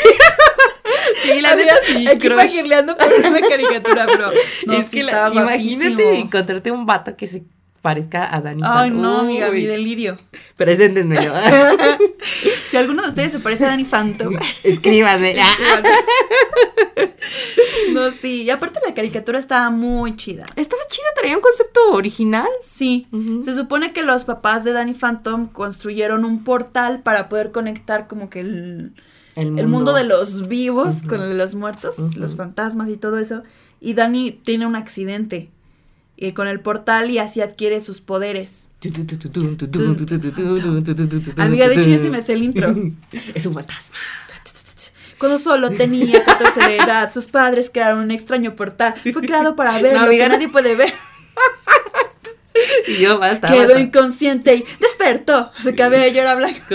Sí, la neta sí, Aquí por una caricatura, pero no, es sí que la- imagínate encontrarte un vato que se parezca a Dani Ay, no, amiga, mi delirio. Preséntenmelo. Si alguno de ustedes se parece a Danny Phantom. Escríbanme. No, sí. Y aparte la caricatura estaba muy chida. Estaba chida, traía un concepto original. Sí. Se supone que los papás de Danny Phantom construyeron un portal para poder conectar como que el, el mundo de los vivos Ujú. con el de los muertos, los fantasmas y todo eso. Y Danny tiene un accidente eh, con el portal y así adquiere sus poderes. Amiga, de hecho yo sí me sé el intro. Es un fantasma. Cuando solo tenía 14 de edad, sus padres crearon un extraño portal. Fue creado para ver No, lo amiga, que nadie puede ver. Y yo basta. Quedó basta. inconsciente y despertó. Su cabello era blanco.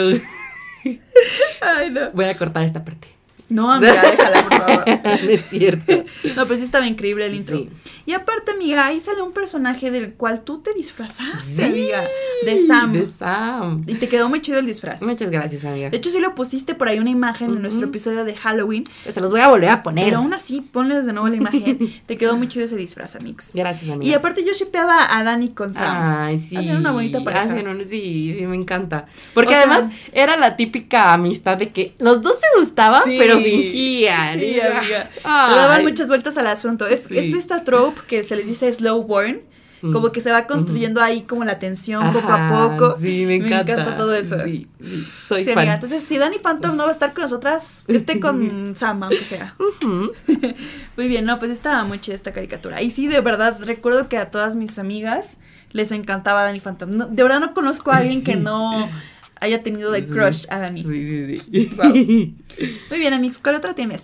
Ay, no. Voy a cortar esta parte. No, amiga, déjala, por favor. no es cierto. No, pero sí estaba increíble el intro. Sí. Y aparte, amiga, ahí sale un personaje del cual tú te disfrazaste, Sí, amiga. De Sam. De Sam. Y te quedó muy chido el disfraz. Muchas gracias, amiga. De hecho, sí lo pusiste por ahí una imagen en nuestro episodio de Halloween. Se los voy a volver a poner. Pero aún así, ponles de nuevo la imagen. te quedó muy chido ese disfraz, amix. Gracias, amiga. Y aparte, yo shipeaba a Dani con Sam. Ay, sí. Hacen una bonita pareja. Hacen un- sí, sí, me encanta. Porque O sea- además era la típica amistad de que los dos se gustaban, Sí. pero fingían. Sí, amiga. Le Ay. daban muchas vueltas al asunto. Es, Sí. es esta trope que se les dice slow burn. Mm. Como que se va construyendo ahí como la tensión poco a poco. Sí, me encanta. todo eso. Sí, sí, soy Sí, fan. amiga. Entonces, si Danny Phantom no va a estar con nosotras, esté con Sam, aunque sea. Muy bien, no, pues estaba muy chida esta caricatura. Y sí, de verdad, recuerdo que a todas mis amigas les encantaba Danny Phantom. No, de verdad no conozco a alguien que no haya tenido de crush a Danny. Sí, sí, sí. Wow. Muy bien, Amix, ¿cuál otra tienes?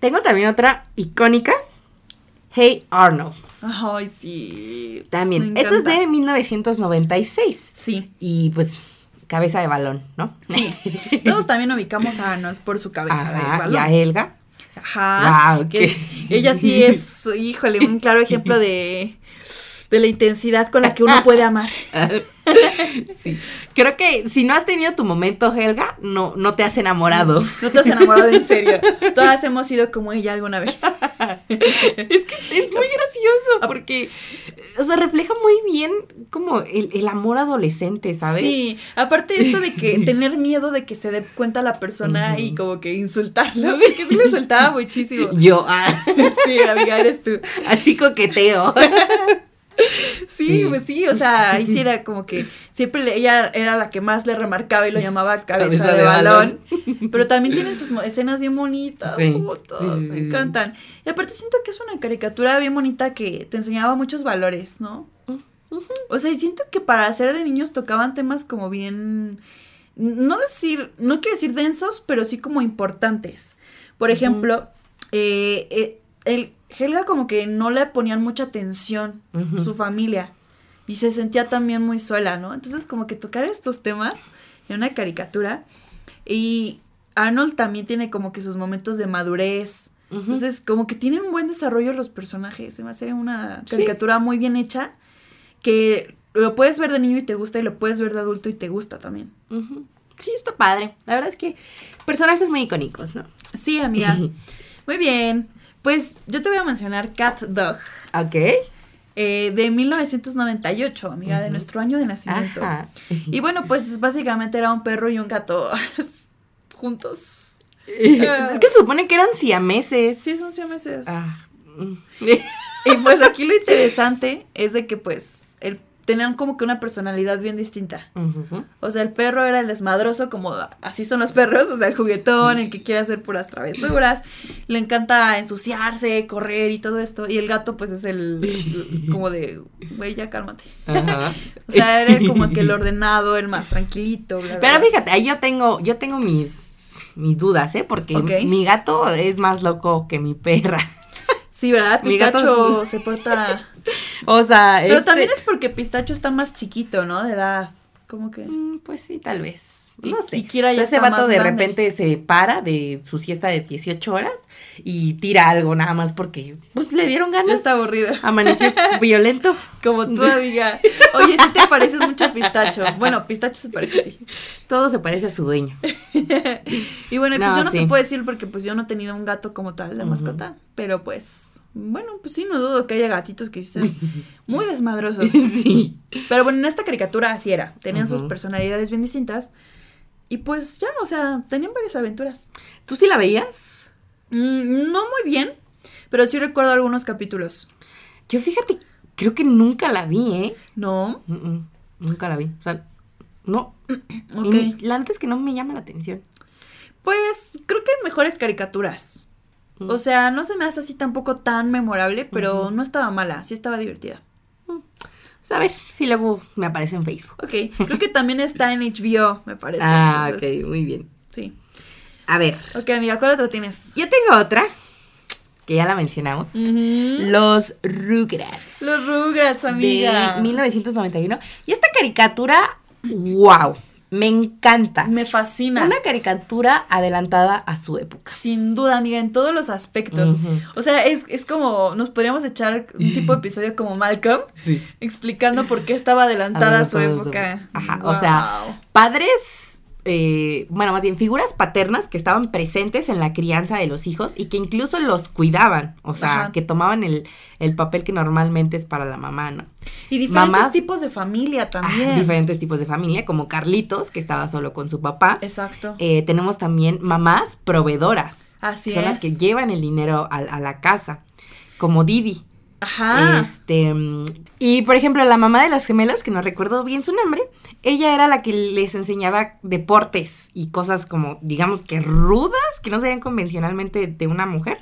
Tengo también otra icónica. Hey Arnold. Ay, sí. También. Me Esto es de 1996. Sí, Y pues, cabeza de balón, ¿no? sí. Todos también ubicamos a Arnold por su cabeza de Ajá, y balón. a Helga. Ajá. Ah, ok. que ella sí es, híjole, un claro ejemplo de, de la intensidad con la que uno puede amar. sí. Creo que si no has tenido tu momento, Helga, no, no te has enamorado. No te has enamorado en serio. Todas hemos sido como ella alguna vez. es que es muy gracioso porque, o sea, refleja muy bien como el, el amor adolescente, ¿sabes? Sí, aparte esto de que tener miedo de que se dé cuenta la persona y como que insultarla, que sí lo insultaba muchísimo. Yo, ah, Sí, amiga, eres tú. así coqueteo. Sí, Sí. pues sí, o sea, ahí sí era como que siempre ella era la que más le remarcaba y lo llamaba cabeza, Cabeza de, de balón. Pero también tiene sus escenas bien bonitas, Sí, fotos, sí, me encantan. Y aparte siento que es una caricatura bien bonita que te enseñaba muchos valores, ¿no? O sea, y siento que para ser de niños tocaban temas como bien, no decir, no quiero decir densos, pero sí como importantes. Por ejemplo, eh, eh, el Helga como que no le ponían mucha atención su familia y se sentía también muy sola, ¿no? Entonces como que tocar estos temas en una caricatura y Arnold también tiene como que sus momentos de madurez. Entonces, como que tienen un buen desarrollo los personajes. Se me hace una Sí. caricatura muy bien hecha. Que lo puedes ver de niño y te gusta, y lo puedes ver de adulto y te gusta también. Sí, está padre. La verdad es que personajes muy icónicos, ¿no? Sí, amiga. muy bien. Pues yo te voy a mencionar Cat Dog. Ok. eh, de 1998, amiga, de Ujú. nuestro año de nacimiento. Ajá. Y bueno, pues básicamente era un perro y un gato juntos. es que se supone que eran siameses. Sí, son siameses. Ah. Y pues aquí lo interesante es de que pues tenían como que una personalidad bien distinta. O sea, el perro era el desmadroso, como así son los perros, o sea, el juguetón, el que quiere hacer puras travesuras, le encanta ensuciarse, correr y todo esto, y el gato pues es el como de, güey, ya cálmate. O sea, era como que el ordenado, el más tranquilito, bla, bla, Pero bla. fíjate, ahí yo tengo, yo tengo mis, mis dudas, ¿eh? Porque mi gato es más loco que mi perra. Sí, ¿verdad? Mi gato Pistacho se porta... O sea, Pero este- también es porque Pistacho está más chiquito, ¿no? De edad, como que... Mm, Pues sí, tal vez. Y- No sé. y Kira O sea, ya ese está vato más de grande. repente se para de su siesta de 18 horas y tira algo nada más porque pues le dieron Ya ganas. está aburrido. Amaneció violento. Como tú, amiga. Oye, sí te pareces mucho a Pistacho. Bueno, Pistacho se parece a ti. Todo se parece a su dueño. Y bueno, pues No, yo no sí. te puedo decir porque pues yo no he tenido un gato como tal de Ujú. mascota. Pero pues Bueno, pues sí, no dudo que haya gatitos que estén muy desmadrosos. sí. Pero bueno, en esta caricatura así era. Tenían sus personalidades bien distintas. Y pues ya, o sea, tenían varias aventuras. ¿Tú sí la veías? Mm, no muy bien, pero sí recuerdo algunos capítulos. Yo fíjate, creo que nunca la vi, ¿eh? No, Mm, mm, nunca la vi. O sea, no. ok. Y la neta es que no me llama la atención. Pues creo que hay mejores caricaturas. O sea, no se me hace así tampoco tan memorable, pero no estaba mala, sí estaba divertida. Pues a ver si luego me aparece en Facebook. Ok, creo que también está en HBO, me parece. Ah, ok, muy bien. Sí. A ver, Ok, amiga, ¿cuál otro tienes? yo tengo otra, que ya la mencionamos. Los Rugrats. Los Rugrats, amiga. De 1991. Y esta caricatura, wow, me encanta. Me fascina. Una caricatura adelantada a su época. Sin duda, amiga, en todos los aspectos. O sea, es, es como, nos podríamos echar un tipo de episodio como Malcolm, Sí. explicando por qué estaba adelantada a su Adelantada a su época. Ajá, o sea. Padres, eh, bueno, más bien figuras paternas que estaban presentes en la crianza de los hijos y que incluso los cuidaban. O sea, Ajá. que tomaban el, el papel que normalmente es para la mamá, ¿no? Y diferentes mamás- tipos de familia también. Ah, diferentes tipos de familia, como Carlitos, que estaba solo con su papá. Exacto. Eh, tenemos también mamás proveedoras. Así Son es. las que llevan el dinero a, a la casa, como Divi. Ajá. Este, y por ejemplo, la mamá de los gemelos, que no recuerdo bien su nombre, ella era la que les enseñaba deportes y cosas como, digamos que rudas, que no serían convencionalmente de una mujer.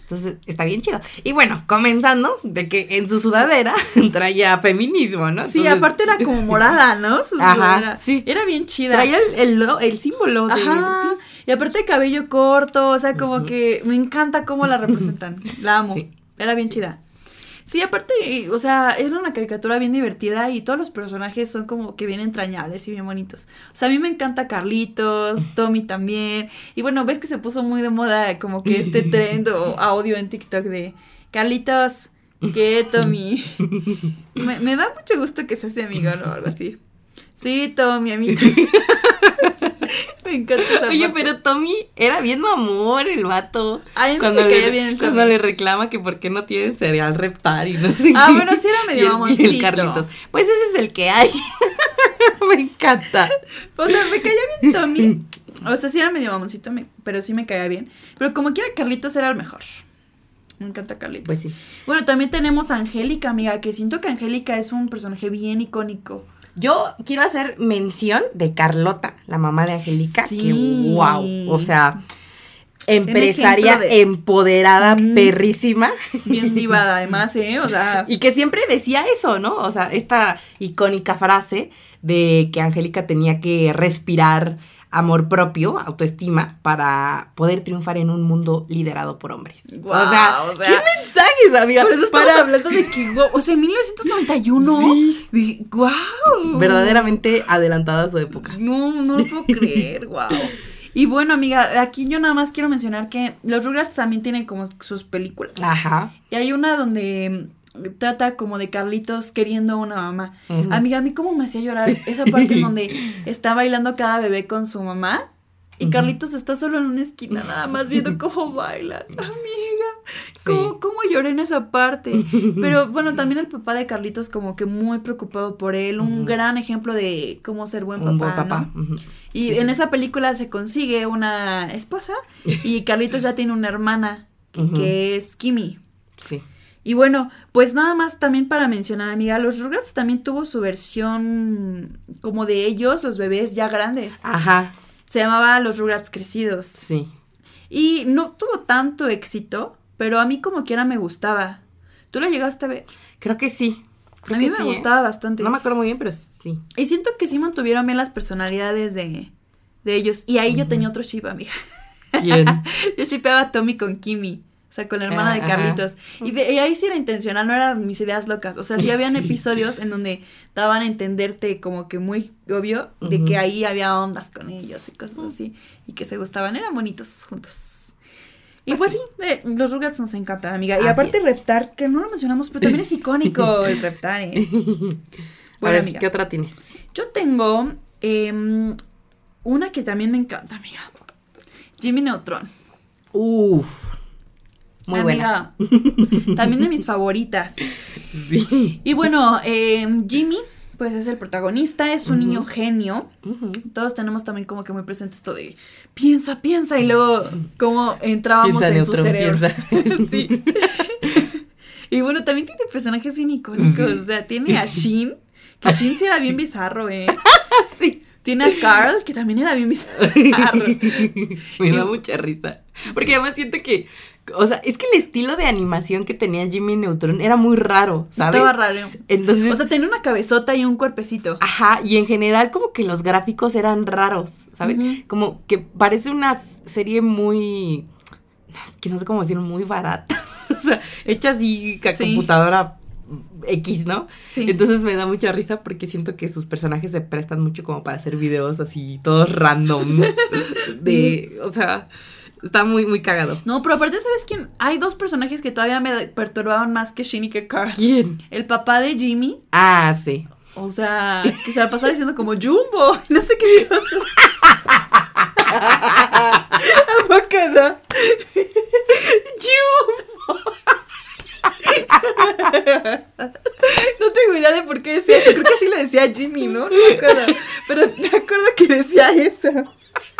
Entonces, está bien chido. Y bueno, comenzando de que en su sudadera traía feminismo, ¿no? sí, Entonces, aparte era como morada, ¿no? Su Ajá, sudadera. sí. Era bien chida. Traía el, el, lo- el símbolo de... Ajá. sí. Y aparte de cabello corto, o sea, como que me encanta cómo la representan. La amo. Sí. Era bien chida. Sí, aparte, o sea, era una caricatura bien divertida y todos los personajes son como que bien entrañables y bien bonitos. O sea, a mí me encanta Carlitos, Tommy también. Y bueno, ves que se puso muy de moda como que este trend o audio en TikTok de Carlitos, ¿qué, Tommy? Me, me da mucho gusto que seas mi amigo, ¿no? Algo así. Sí, Tommy, a mí también. me encanta esa Oye, parte. pero Tommy era bien amor el vato. A mí me cuando caía le, bien el cuando Tommy. le reclama que por qué no tienen cereal reptar y no sé Ah, qué. bueno, sí era medio el- y mamoncito. el Carlitos. Pues ese es el que hay. me encanta. O sea, me caía bien Tommy. O sea, sí era medio mamoncito, me- pero sí me caía bien. Pero como quiera, Carlitos era el mejor. Me encanta Carlitos. Pues sí. Bueno, también tenemos a Angélica, amiga, que siento que Angélica es un personaje bien icónico. Yo quiero hacer mención de Carlota, la mamá de Angélica, Sí. que wow, o sea, empresaria de- empoderada, Mm. perrísima, Bien diva, además, ¿eh? O sea, y que siempre decía eso, ¿no? O sea, esta icónica frase de que Angélica tenía que respirar amor propio, autoestima, para poder triunfar en un mundo liderado por hombres. Guau, o, sea, o sea, ¿qué mensajes, amiga? por eso Para- hablando de que, guau, o sea, en 1991. Sí. Wow. verdaderamente adelantada a su época. No, no lo puedo creer, wow. Y bueno, amiga, aquí yo nada más quiero mencionar que los Rugrats también tienen como sus películas. Ajá. Y hay una donde trata como de Carlitos queriendo una mamá. Amiga, a mí como me hacía llorar esa parte en donde está bailando cada bebé con su mamá. Y. Carlitos está solo en una esquina, nada más viendo cómo bailan. Amiga, ¿cómo, Sí. cómo lloré en esa parte? Pero bueno, también el papá de Carlitos como que muy preocupado por él, un gran ejemplo de cómo ser buen papá. Un buen papá. Y Sí, en esa película se consigue una esposa y Carlitos ya tiene una hermana que es Kimi. Sí. Y bueno, pues nada más también para mencionar, amiga, los Rugrats también tuvo su versión como de ellos, los bebés ya grandes. Ajá. Se llamaba Los Rugrats Crecidos. Sí. Y no tuvo tanto éxito, pero a mí como quiera me gustaba. ¿Tú la llegaste a ver? Creo que sí. Creo a mí que me sí, ¿eh? gustaba bastante. No me acuerdo muy bien, pero sí. Y siento que sí mantuvieron bien las personalidades de, de ellos. Y ahí yo tenía otro ship, amiga. ¿Quién? Yo shipeaba a Tommy con Kimi. O sea, con la hermana Ah, de ajá. Carlitos. Y, de, y ahí sí era intencional, no eran mis ideas locas. O sea, sí habían episodios en donde daban a entenderte como que muy obvio de que ahí había ondas con ellos y cosas así. Y que se gustaban, eran bonitos juntos. Y Pues pues, sí, eh, los Rugrats nos encantan, amiga. Y Así aparte es. Reptar, que no lo mencionamos, pero también es icónico el Reptar, ¿eh? a Bueno, ver, amiga. ¿qué otra tienes? Yo tengo em, una que también me encanta, amiga. Jimmy Neutron. Uf. Muy buena. Amiga, también de mis favoritas. Sí. Y bueno, eh, Jimmy, pues es el protagonista, es un niño genio. Todos tenemos también como que muy presente esto de piensa, piensa, y luego cómo entrábamos Piensa, en su cerebro. sí. Y bueno, también tiene personajes bien icónicos. Sí. O sea, tiene a Shin, que Shin sí era bien bizarro, ¿eh? Sí. Tiene a Carl, que también era bien bizarro. Me da mucha risa. Porque además siento que, o sea, es que el estilo de animación que tenía Jimmy Neutron era muy raro, ¿sabes? Estaba raro. Entonces, O sea, tenía una cabezota y un cuerpecito. ajá, y en general como que los gráficos eran raros, ¿sabes? Como que parece una serie muy, que no sé cómo decirlo, muy barata. o sea, hecha así a Sí. computadora X, ¿no? Sí. Entonces me da mucha risa porque siento que sus personajes se prestan mucho como para hacer videos así, todos random. de, o sea, está muy, muy cagado. No, pero aparte, ¿sabes quién? Hay dos personajes que todavía me perturbaban más que Shin y que Carl. ¿Quién? El papá de Jimmy, Ah, sí. o sea, que se la pasaba diciendo como Jumbo, no sé qué cosa. ¿A poco no? No tengo idea de por qué decía eso. Creo que así le decía a Jimmy, ¿no? No me acuerdo. Pero me acuerdo que decía eso.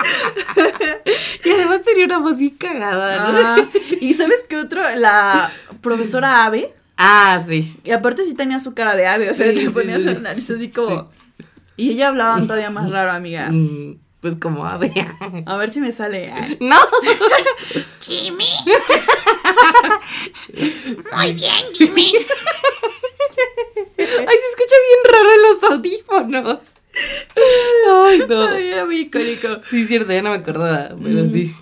Y además tenía una voz bien cagada, ¿no? Ah, ¿Y sabes qué otro? La profesora Ave. Ah, sí. Y aparte sí tenía su cara de ave, o sea, Sí, le ponía sí. la nariz así como... Y ella hablaba todavía más raro, amiga. Mm, Pues como a ver. A ver si me sale. Ay. No. Jimmy. Muy bien, Jimmy. Ay, se escucha bien raro en los audífonos. Ay, no. Ay, era muy icónico. Sí, cierto, ya no me acordaba, pero Mm. sí.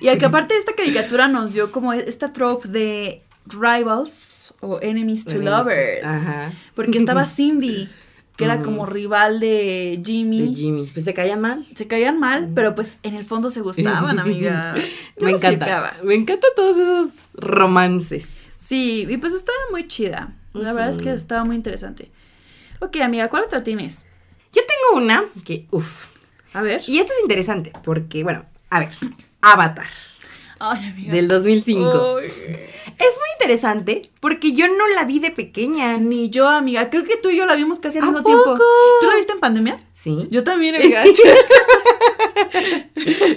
Y a que aparte esta caricatura nos dio como esta trope de rivals o enemies to lovers. Ajá. Porque estaba Cindy, que era como rival de Jimmy. De Jimmy. Pues se caían mal. Se caían mal, pero pues en el fondo se gustaban, amiga. Yo Me encanta. checaba. Me encantan todos esos romances. Sí, y pues estaba muy chida. La verdad es que estaba muy interesante. Ok, amiga, ¿cuál otra tienes? Yo tengo una que, uff. A ver. Y esto es interesante porque, bueno, a ver, Avatar Ay, amiga. del 2005. Ay. Es muy interesante porque yo no la vi de pequeña. Ni yo, amiga. Creo que tú y yo la vimos casi al ¿A mismo tiempo. poco? ¿Tú la viste en pandemia? Sí. Yo también, amiga.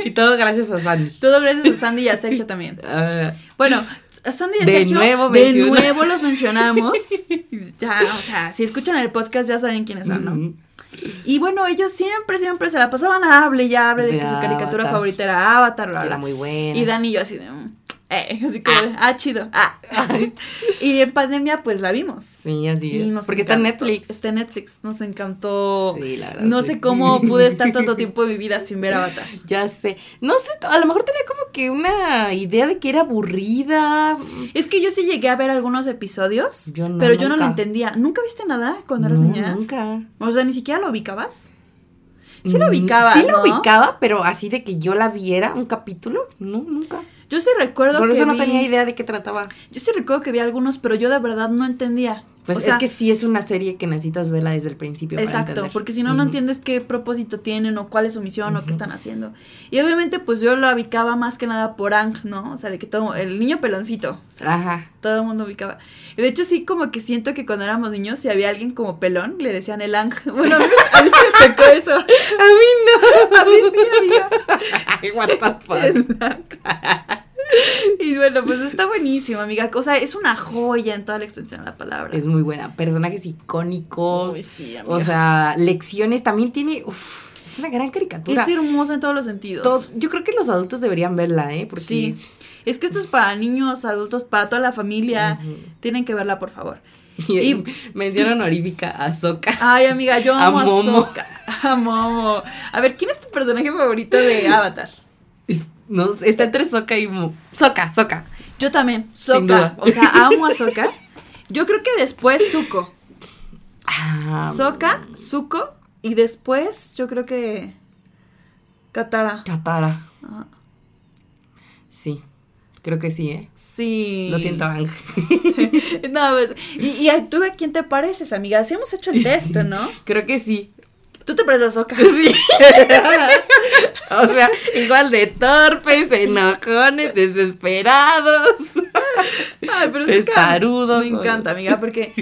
y todo gracias a Sandy. Todo gracias a Sandy y a Sergio también. Ah, Bueno, a Sandy y a De Sergio. nuevo de nuevo los mencionamos. ya, o sea, si escuchan el podcast ya saben quiénes son, ¿no? mm, Y bueno, ellos siempre, siempre se la pasaban a hable y hable de, De que su caricatura Avatar. favorita era Avatar, era muy buena. Y Dani y yo así de. Eh, así como, de, ah, chido. Ah. y en pandemia, pues la vimos. Sí, así es. Porque está en. Netflix. Está en Netflix, nos encantó. Sí, la verdad. no sí. sé cómo pude estar tanto tiempo de mi vida sin ver Avatar. Ya sé. No sé, a lo mejor tenía como que una idea de que era aburrida. Es que yo sí llegué a ver algunos episodios, Yo no, pero yo no lo entendía. ¿Nunca viste nada cuando eras No, niña? Nunca. O sea, ni siquiera lo ubicabas. Sí lo Mm, ubicabas, Sí lo ubicaba, pero así de que yo la viera un capítulo, no, nunca. Yo sí recuerdo Por que eso no vi- tenía idea de qué trataba. Yo sí recuerdo que vi algunos, pero yo de verdad no entendía. Pues O sea, es que sí es una serie que necesitas verla desde el principio. Exacto, porque si no, no entiendes qué propósito tienen o cuál es su misión o qué están haciendo. Y obviamente, pues yo lo ubicaba más que nada por Ang, ¿no? O sea, de que todo, el niño peloncito, o sea, Ajá. todo el mundo ubicaba. Y de hecho, sí, como que siento que cuando éramos niños, si había alguien como pelón, le decían el Ang. Bueno, a mí, a mí sí me tocó eso. A mí no. A mí sí, amiga. Ay, what the fuck. Y bueno, pues está buenísimo, amiga. O sea, es una joya en toda la extensión de la palabra. Es muy buena. Personajes icónicos. Uy, sí, o sea, lecciones. También tiene. uf, es una gran caricatura. es hermosa en todos los sentidos. Todo- yo creo que los adultos deberían verla, ¿eh? Porque, Sí. Es que esto es para niños, adultos, para toda la familia. Tienen que verla, por favor. Y, Y- mención honorífica a Soka. Ay, amiga, yo A amo a, Momo. Sokka. A Momo. A ver, ¿quién es tu personaje favorito de Avatar? No, está entre Soka y Mo. Soka, Soka. Yo también. Sokka. O sea, amo a Sokka. Yo creo que después Zuko. Ah, Sokka, Zuko. Y después, yo creo que. Katara. Katara. Sí. Creo que sí, ¿eh? Sí. Lo siento, Ang. No, pues, y, y tú a quién te pareces, amiga? Sí hemos hecho el test, ¿no? Creo que sí. Tú te pareces a Sokka. Sí. o sea, igual de torpes, enojones, desesperados. Ay, pero Sokka Testarudo, Me encanta, amiga, porque.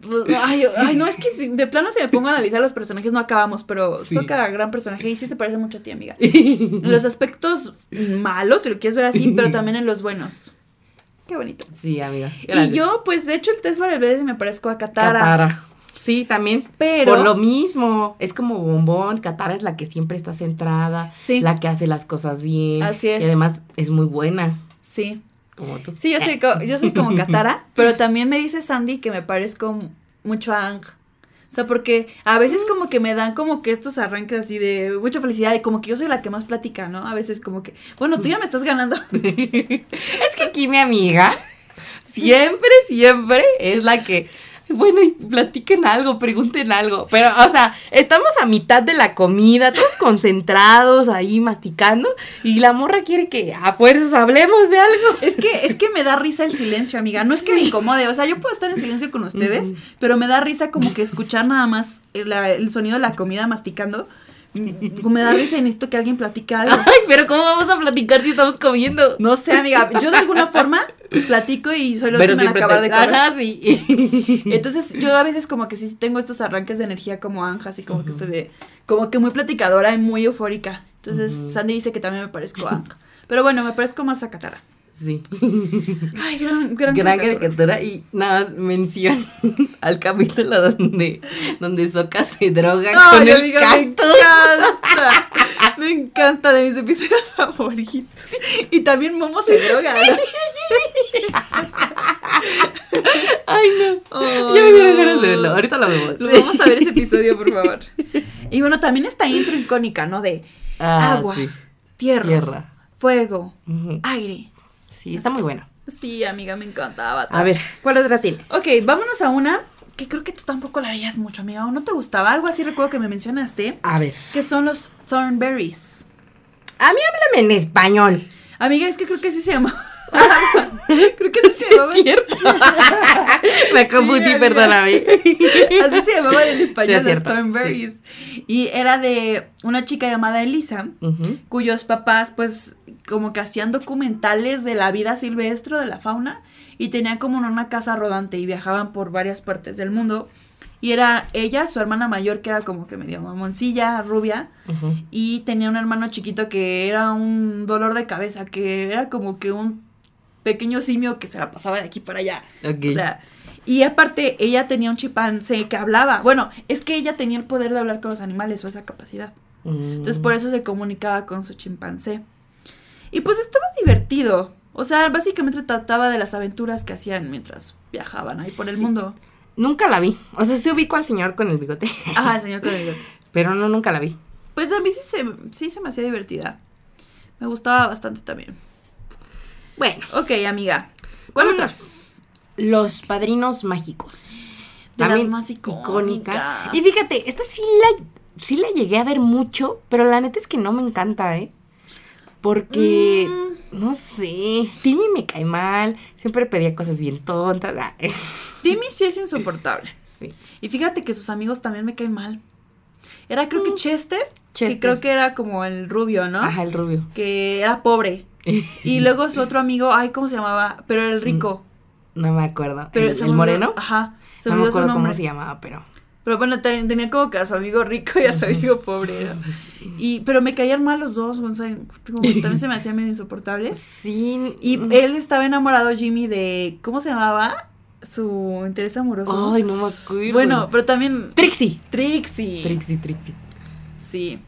pues, Ay, ay, no, es que de plano si me pongo a analizar los personajes no acabamos, pero Sí. Sokka, gran personaje, y sí se parece mucho a ti, amiga. En los aspectos malos, si lo quieres ver así, pero también en los buenos. Qué bonito. Sí, amiga. Y yo, pues, de hecho, el test varias veces me parezco a Katara. Katara. Sí, también. Pero. Por lo mismo, es como bombón, Katara es la que siempre está centrada, Sí. la que hace las cosas bien. Así es. Y además es muy buena, Sí. como tú. Sí, yo soy, co- yo soy como Katara, pero también me dice Sandy que me parezco mucho a Ang. O sea, porque a veces como que me dan como que estos arranques así de mucha felicidad y como que yo soy la que más platica, ¿no? A veces como que, bueno, tú ya me estás ganando. Es que aquí mi amiga siempre, siempre es la que, bueno, y platiquen algo, pregunten algo. Pero, o sea, estamos a mitad de la comida, todos concentrados ahí masticando, y la morra quiere que a fuerzas hablemos de algo. Es que, es que me da risa el silencio, amiga. No es que me incomode, o sea, yo puedo estar en silencio con ustedes, pero me da risa como que escuchar nada más el, el sonido de la comida masticando. Me da risa y necesito que alguien platique algo. Ay, pero ¿cómo vamos a platicar si estamos comiendo? No sé, amiga. Yo de alguna forma platico y soy la Pero última en acabar te- de comer. Ajá, sí. Entonces, yo a veces como que sí tengo estos arranques de energía como Anja, así como que estoy de, como que muy platicadora y muy eufórica. Entonces, Sandy dice que también me parezco a Anja. Pero bueno, me parezco más a Katara. Sí. Ay, gran, gran, Gran caricatura. caricatura y nada más mención al capítulo donde, donde Soka se droga Ay, con el amiga, me encanta. Me encanta de mis episodios favoritos. Y también Momo se droga. Ay, no. Ya me dieron ganas de verlo. Ahorita lo vemos. Lo vamos a ver ese episodio, por favor. Y bueno, también esta intro icónica, ¿no? De Ah, agua, sí. tierra, Tierra. fuego, aire. Sí, está muy bueno. Sí, amiga, me encantaba. A ver, ¿cuál otra tienes? Ok, vámonos a una que creo que tú tampoco la veías mucho, amiga. ¿O no te gustaba? Algo así recuerdo que me mencionaste. A ver. Que son los Thornberries. A mí háblame en español. Amiga, es que creo que así se llama. creo que así se llamaba. Es cierto. Me confundí, amiga. perdóname. Así se llamaba en Sí, español es los cierto, Thornberries. Y era de una chica llamada Elisa, cuyos papás, pues, como que hacían documentales de la vida silvestre, de la fauna, y tenían como una casa rodante y viajaban por varias partes del mundo. Y era ella, su hermana mayor, que era como que medio mamoncilla, rubia, y tenía un hermano chiquito que era un dolor de cabeza, que era como que un pequeño simio que se la pasaba de aquí para allá. Ok. O sea, y aparte ella tenía un chimpancé que hablaba. Bueno, es que ella tenía el poder de hablar con los animales o esa capacidad. Mm. Entonces por eso se comunicaba con su chimpancé. Y pues estaba divertido. O sea, básicamente trataba de las aventuras que hacían mientras viajaban ahí por el Sí. mundo. Nunca la vi. O sea, sí ubico al señor con el bigote. Ajá, el señor con el bigote. Pero no, nunca la vi. Pues a mí sí se, sí se me hacía divertida. Me gustaba bastante también. Bueno. Ok, amiga. ¿Cuál otra? Los padrinos mágicos. De las más icónicas. Y fíjate, esta sí la, sí la llegué a ver mucho, pero la neta es que no me encanta, ¿eh? Porque, Mm. no sé, Timmy me cae mal, siempre pedía cosas bien tontas. ah, Timmy sí es insoportable. sí. Y fíjate que sus amigos también me caen mal. Era creo que Chester, que Chester. creo que era como el rubio, ¿no? Ajá, el rubio. Que era pobre. Y luego su otro amigo, ay, ¿cómo se llamaba? Pero el rico. No me acuerdo. Pero ¿El, moreno? Ajá. Se no me acuerdo cómo se llamaba, pero... Pero bueno, ten- tenía como que a su amigo rico y a su amigo pobre. ¿no? Y, pero me caían mal los dos, o sea, como que también se me hacían medio insoportables. Sí. Y mm. él estaba enamorado, Jimmy, de, ¿cómo se llamaba? Su interés amoroso. Ay, no me acuerdo. bueno, pero también Trixie. Trixie. Trixie, Trixie. Sí.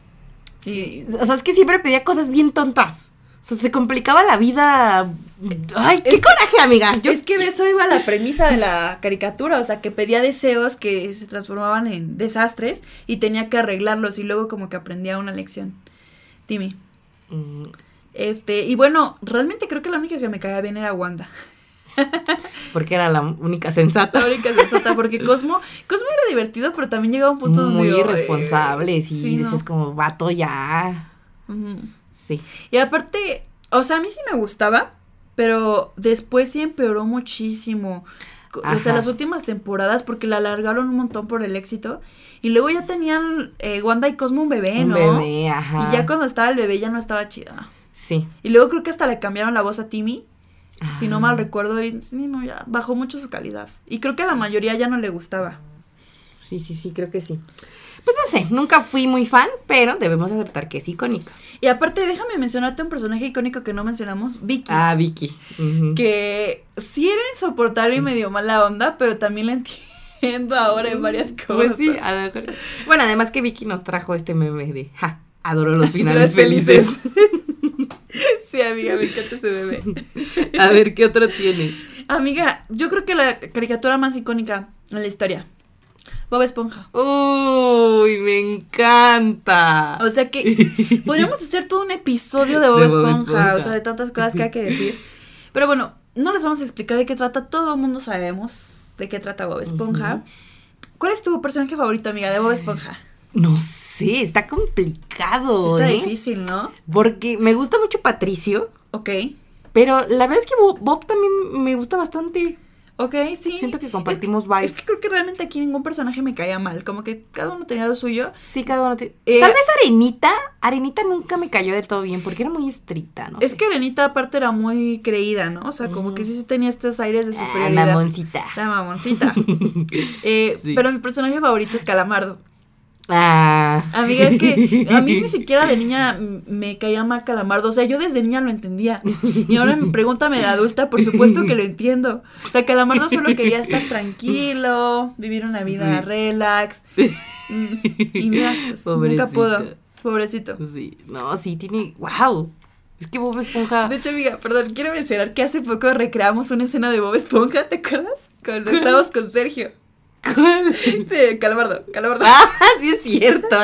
Y, Sí, O sea, es que siempre pedía cosas bien tontas. O sea, se complicaba la vida. Ay, qué Es que- coraje, amiga. Yo Es que de eso iba la premisa de la caricatura, o sea, que pedía deseos que se transformaban en desastres y tenía que arreglarlos y luego como que aprendía una lección. Timmy. Mm, Este, y bueno, realmente creo que la única que me caía bien era Wanda. Porque era la única sensata. La única sensata, porque Cosmo, Cosmo era divertido, pero también llegaba a un punto donde Muy digo, irresponsable. eh, Sí, sí, no. dices como vato ya. Ujú. Sí. Y aparte, o sea, a mí sí me gustaba, pero después sí empeoró muchísimo. O sea, las últimas temporadas, porque la alargaron un montón por el éxito. Y luego ya tenían eh, Wanda y Cosmo un bebé, Un ¿no? bebé, ajá. Y ya cuando estaba el bebé ya no estaba chida. Sí. Y luego creo que hasta le cambiaron la voz a Timmy. Si no Ah. mal recuerdo, y sí, no, ya bajó mucho su calidad. Y creo que a la mayoría ya no le gustaba. Sí, sí, sí, creo que sí. Pues no sé, nunca fui muy fan, pero debemos aceptar que es icónico. Y aparte, déjame mencionarte un personaje icónico que no mencionamos, Vicky. Ah, Vicky. Que sí era insoportable y medio mala onda, pero también la entiendo ahora en varias cosas. Pues sí, a lo mejor. Bueno, además que Vicky nos trajo este meme de, ja, adoro los finales felices. sí, amiga, me encanta ese bebé. A ver, ¿qué otro tienes? Amiga, yo creo que la caricatura más icónica en la historia. Bob Esponja. Uy, me encanta. O sea que podríamos hacer todo un episodio de Bob, De Bob Esponja, Esponja. o sea, de tantas cosas que hay que decir. Pero bueno, no les vamos a explicar de qué trata, todo el mundo sabemos de qué trata Bob Esponja. ¿Cuál es tu personaje favorito, amiga, de Bob Esponja? No sé, está complicado, Sí está ¿eh? difícil, ¿no? Porque me gusta mucho Patricio, Ok. pero la verdad es que Bob, Bob también me gusta bastante. Ok, sí. Siento que compartimos es, vibes. Es que creo que realmente aquí ningún personaje me caía mal. Como que cada uno tenía lo suyo. Sí, cada uno tiene... Eh, Tal vez Arenita, Arenita nunca me cayó del todo bien porque era muy estricta, ¿no? Es sé. que Arenita aparte era muy creída, ¿no? O sea, como que sí, sí tenía estos aires de Ah, superioridad. mamoncita. La mamoncita. Eh, Sí. Pero mi personaje favorito es Calamardo. Ah. Amiga, es que a mí ni siquiera de niña me caía mal Calamardo. O sea, yo desde niña lo entendía. Y ahora me pregúntame de adulta, por supuesto que lo entiendo. O sea, Calamardo solo quería estar tranquilo, vivir una vida Sí. relax. Y mira, pues, nunca Pobrecito. pudo. Pobrecito. Sí, no, sí, tiene... ¡Wow! Es que Bob Esponja... De hecho, amiga, perdón, quiero mencionar que hace poco recreamos una escena de Bob Esponja, ¿te acuerdas? Cuando estábamos con Sergio. ¿Cuál? De Calamardo, Calamardo. Ah, sí es cierto.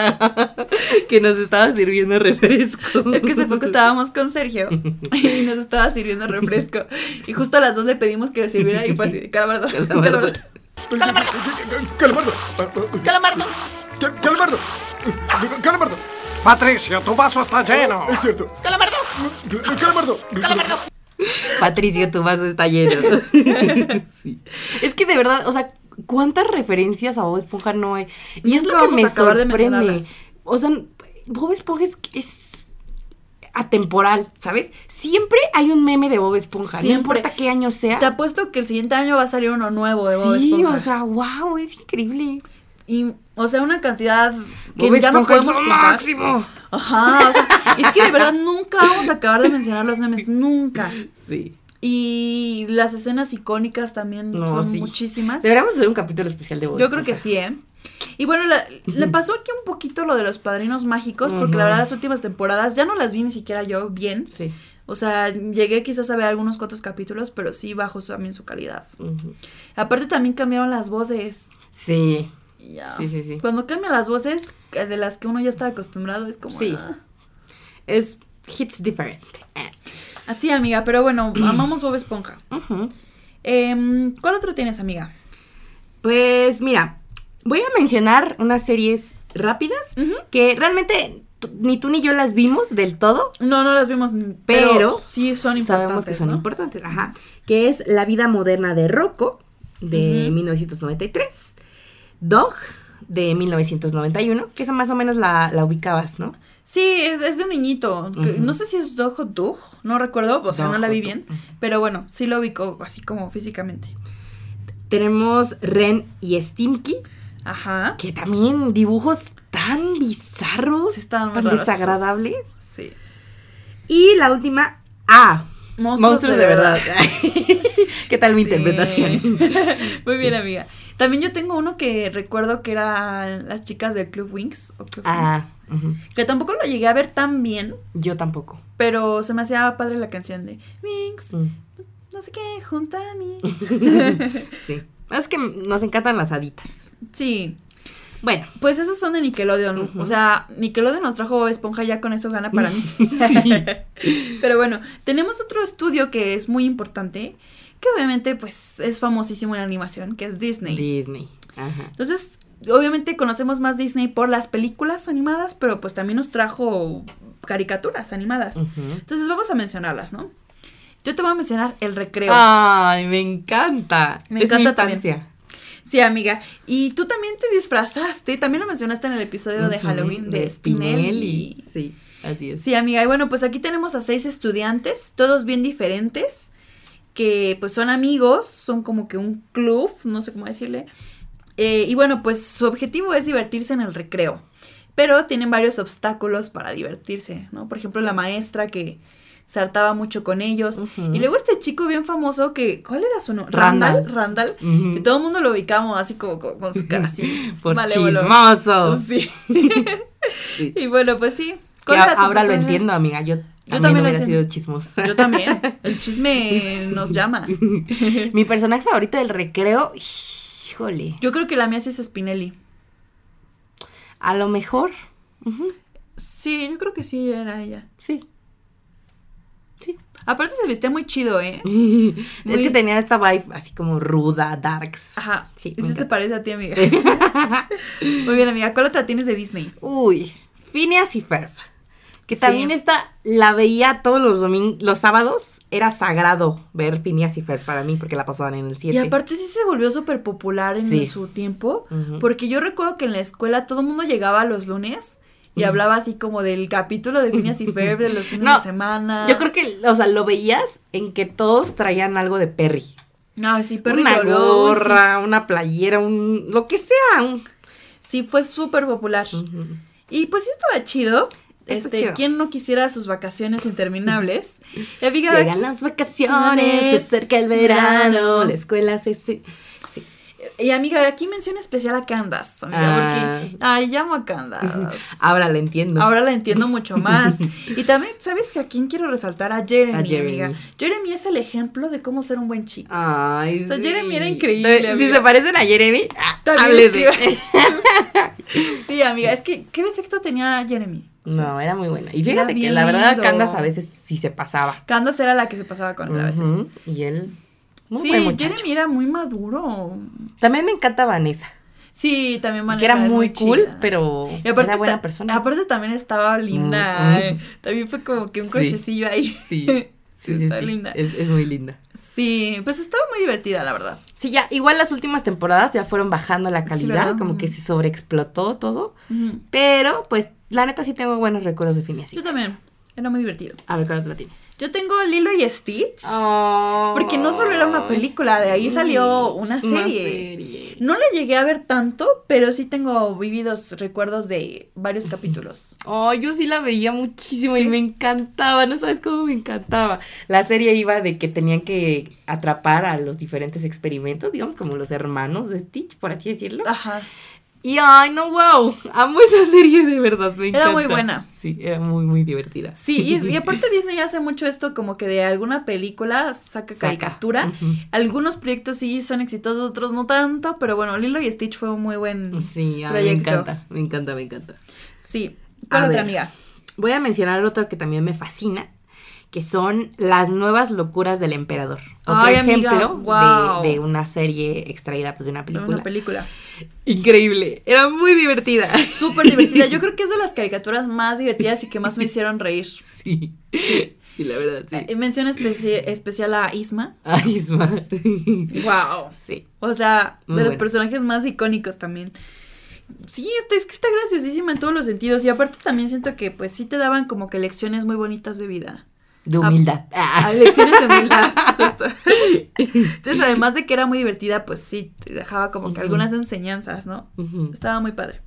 que nos estaba sirviendo refresco. Es que hace poco estábamos con Sergio y nos estaba sirviendo refresco. Y justo a las dos le pedimos que le sirviera y fue así, Calamardo, Calamardo. Calamardo. Calamardo. Calamardo. Cal- Calamardo. Calamardo. Patricio, tu vaso está lleno. Es cierto. Calamardo. Calamardo. Calamardo. Patricio, tu vaso está lleno. sí. Es que de verdad, o sea, ¿cuántas referencias a Bob Esponja no hay? Y es lo que me sorprende. O sea, Bob Esponja es, es atemporal, ¿sabes? Siempre hay un meme de Bob Esponja, no Siempre. importa qué año sea. Te apuesto que el siguiente año va a salir uno nuevo de Bob sí, Esponja. o sea, wow, es increíble. y, o sea, una cantidad que Bob ya no podemos contar. máximo. Ajá, o sea, es que de verdad nunca vamos a acabar de mencionar los memes, nunca. Sí. Y las escenas icónicas también No, son sí. muchísimas. Deberíamos hacer un capítulo especial de Bob Yo creo que sí, ¿eh? Y bueno, la- le pasó aquí un poquito lo de los padrinos mágicos, porque la verdad las últimas temporadas ya no las vi ni siquiera yo bien. Sí. O sea, llegué quizás a ver algunos cuantos capítulos, pero sí bajó su- también su calidad. Aparte también cambiaron las voces. Sí. Y ya. Sí, sí, sí. Cuando cambian las voces de las que uno ya está acostumbrado, es como... Sí. ah. Es hits different. Eh. Así, amiga, pero bueno, amamos Bob Esponja. Em, ¿Cuál otro tienes, amiga? Pues mira, voy a mencionar unas series rápidas que realmente ni tú ni yo las vimos del todo. No, no las vimos, pero, Pero sí son importantes. Sabemos que son ¿no? importantes, ajá. Que es La vida moderna de Rocco, de Ujú. 1993. Dog, de 1991, que esa más o menos la, la ubicabas, ¿no? Sí, es, es de un niñito. No sé si es Dog o Dug, no recuerdo, o sea, no la vi bien. Pero bueno, sí lo ubico así como físicamente. Tenemos Ren y Stimky, Ajá. que también dibujos tan bizarros, Sí, tan raros desagradables. Sí. Y la última, A. Monstruos, de, verdad. ¿Qué tal mi Sí. interpretación? Muy bien, amiga. También yo tengo uno que recuerdo que era las chicas del Club Wings. O Club ah, Wings. Que tampoco lo llegué a ver tan bien, yo tampoco. pero se me hacía padre la canción de Wings, Mm. no sé qué, junto a mí. Sí. Es que nos encantan las haditas. sí. Bueno, Pues esos son de Nickelodeon. O sea, Nickelodeon nos trajo Esponja, ya con eso gana para mí. Pero bueno, tenemos otro estudio que es muy importante, que obviamente pues es famosísimo en animación, que es Disney. Disney. Ajá. Entonces, obviamente conocemos más Disney por las películas animadas, pero pues también nos trajo caricaturas animadas. Entonces vamos a mencionarlas, ¿no? Yo te voy a mencionar El Recreo. Ay, me encanta. Me Es encanta mi también. Sí, amiga. Y tú también te disfrazaste, también lo mencionaste en el episodio de Halloween de, Spinelli. Sí, así es. Sí, amiga. Y bueno, pues aquí tenemos a seis estudiantes, todos bien diferentes. Que pues son amigos, son como que un club, no sé cómo decirle. Eh, y bueno, pues su objetivo es divertirse en el recreo. Pero tienen varios obstáculos para divertirse, ¿no? Por ejemplo, la maestra que se hartaba mucho con ellos. Y luego este chico bien famoso que, ¿cuál era su nombre? Randall. Randall. Que todo el mundo lo ubicamos así como con, con su cara así. Por chismoso. Sí. Sí. y bueno, pues sí. Que ¿Cuál era tu ahora lo entiendo, amiga. Yo, también, también lo hubiera sido chismoso. Yo también. El chisme nos llama. Mi personaje favorito del recreo, híjole. Yo creo que la mía sí es Spinelli. A lo mejor. Sí, yo creo que sí era ella. Sí. Sí. Aparte se vestía muy chido, ¿eh? es que tenía esta vibe así como ruda, darks. Ajá. Sí, se encanta. parece a ti, amiga. muy bien, amiga. ¿Cuál otra tienes de Disney? Uy, Phineas y Ferb. Que Sí. también esta la veía todos los domingos, los sábados. Era sagrado ver Phineas y Ferb para mí porque la pasaban en el 7. Y aparte sí se volvió súper popular en Sí. su tiempo. Porque yo recuerdo que en la escuela todo el mundo llegaba los lunes y hablaba así como del capítulo de Phineas y Ferb, de los fines No, de semana. Yo creo que, o sea, lo veías en que todos traían algo de Perry. No, sí, Perry una sí. gorra, una playera, un lo que sea. Sí, fue súper popular. Y pues sí estaba chido. Este. ¿quién no quisiera sus vacaciones interminables? Amiga, Llegan las vacaciones, se acerca el verano, la escuela se... se- sí. Y amiga, aquí mención especial a Candace, amiga, Ah. porque ay, llamo a Candace. Ahora la entiendo. Ahora la entiendo mucho más. Y también, ¿sabes que a quién quiero resaltar? A Jeremy, A Jeremy. amiga. Jeremy es el ejemplo de cómo ser un buen chico. Ay, O sea, sí. Jeremy era increíble, Si amiga. se parecen a Jeremy, ah, hable de... Sí, amiga, es que, ¿qué defecto tenía Jeremy? No, era muy buena. Y fíjate que la verdad lindo. Candace a veces sí se pasaba. Candace era la que se pasaba con él a veces. Y él, muy sí, buen. Jeremy era muy maduro. También me encanta Vanessa, Sí, también Vanessa que era muy cool, chida. pero aparte, era buena persona. aparte también estaba linda. Mm, mm. eh. También fue como que un Sí. cochecillo ahí. Sí, sí, sí, está sí. linda. Es, es muy linda. Sí, pues estaba muy divertida, la verdad. Sí, ya, igual las últimas temporadas ya fueron bajando la calidad, como que se sobreexplotó todo. Pero, pues, la neta sí tengo buenos recuerdos de Phineas Yo también. Era muy divertido. A ver, ¿cuál otra tienes? Yo tengo Lilo y Stitch. Oh. Porque no solo era una película, de ahí salió una serie. serie. No la llegué a ver tanto, pero sí tengo vividos recuerdos de varios capítulos. Oh, yo sí la veía muchísimo y me encantaba, no sabes cómo me encantaba. La serie iba de que tenían que atrapar a los diferentes experimentos, digamos como los hermanos de Stitch, por así decirlo. Ajá. Y ay, no, wow, amo esa serie de verdad, me encanta. Era muy buena. Sí, era muy, muy divertida. Sí, y, y aparte Disney hace mucho esto como que de alguna película saca, Saca. caricatura. Algunos proyectos sí son exitosos, otros no tanto, pero bueno, Lilo y Stitch fue un muy buen Sí, ay, me proyecto. encanta, me encanta, me encanta. Sí. A ¿Cuál otra ver. amiga? Voy a mencionar otro que también me fascina, que son las nuevas locuras del emperador. Otro Ay, ejemplo de, de una serie extraída pues, de una película. Una película. Increíble, era muy divertida. Súper divertida. Yo creo que es de las caricaturas más divertidas y que más me hicieron reír. Sí, sí, la verdad, sí. Eh, Mención especi- especial a Isma. Ay, Isma. Wow. Sí. O sea, Muy de los personajes más icónicos también. Sí, este, es que está graciosísima en todos los sentidos. Y aparte también siento que pues sí te daban como que lecciones muy bonitas de vida. De humildad. Ah, lecciones de humildad. Entonces, además de que era muy divertida, pues sí, dejaba como que algunas enseñanzas, ¿no? Estaba muy padre.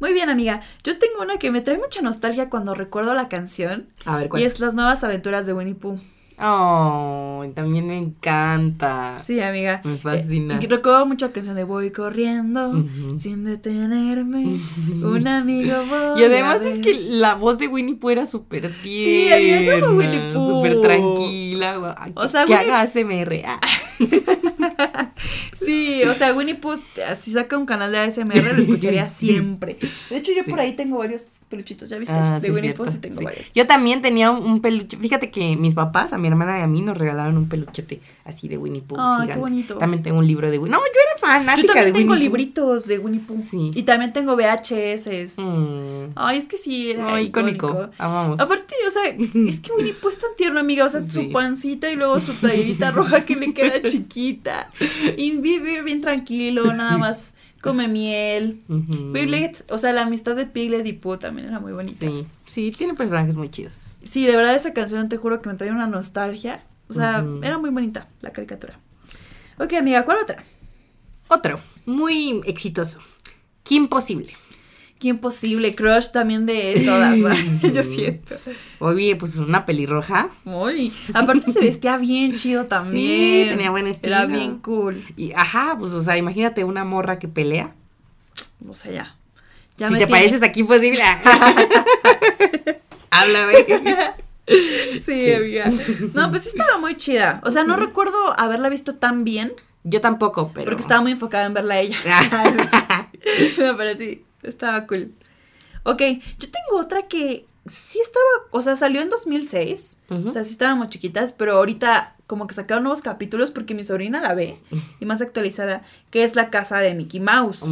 Muy bien, amiga. Yo tengo una que me trae mucha nostalgia cuando recuerdo la canción. A ver, ¿cuál? Y es Las nuevas aventuras de Winnie Pooh. Oh, también me encanta. Sí, amiga. Me fascina. Eh, recuerdo mucho la canción de Voy corriendo sin detenerme. Un amigo voy Y además a es ver. que la voz de Winnie Pooh era súper Sí, amiga, yo tierna. amo Winnie Pooh. Súper tranquila. O que- sea, que Winnie- haga ASMR. Ah. Sí, o sea, Winnie Pooh, si saca un canal de ASMR, lo escucharía siempre. De hecho, yo Sí. por ahí tengo varios peluchitos, ¿ya viste? Ah, de sí, Winnie Pooh sí tengo sí. varios. Yo también tenía un, un peluche. Fíjate que mis papás, a mi hermana y a mí, nos regalaron un peluchete así de Winnie Pooh. Ay, qué bonito. También tengo un libro de Winnie. No, yo era fanática Yo también de tengo Winnie libritos de Winnie Pooh. Sí. Y también tengo VHS. Mm. Ay, es que sí, era No, icónico. icónico. Amamos. Aparte, o sea, es que Winnie Pooh es tan tierno, amiga. O sea, Sí. su pancita y luego su playerita roja que le queda chiquita. Y vive bien tranquilo, nada más come miel. Ujú. Piglet, o sea, la amistad de Piglet y Pooh también era muy bonita. Sí, sí, tiene personajes muy chidos. Sí, de verdad esa canción te juro que me trae una nostalgia O sea, era muy bonita la caricatura. Ok, amiga, ¿cuál otra? Otro, muy exitoso. Kim Posible. Qué imposible, crush también de todas, ¿no? yo siento. Oye, pues una pelirroja. Muy. Aparte se vestía bien chido también. Sí, tenía buen estilo. Era bien cool. Y ajá, pues o sea, imagínate una morra que pelea. O sea, ya. Ya si me te tiene- pareces a Kim Posible. Háblame. Sí, amiga. No, pues sí estaba muy chida. O sea, no recuerdo haberla visto tan bien. Yo tampoco, pero. Porque estaba muy enfocada en verla a ella. no, pero sí, estaba cool. Ok, yo tengo otra que sí estaba, o sea, salió en 2006. Ujú. O sea, sí estábamos chiquitas, pero ahorita como que sacaron nuevos capítulos porque mi sobrina la ve y más actualizada, que es la casa de Mickey Mouse.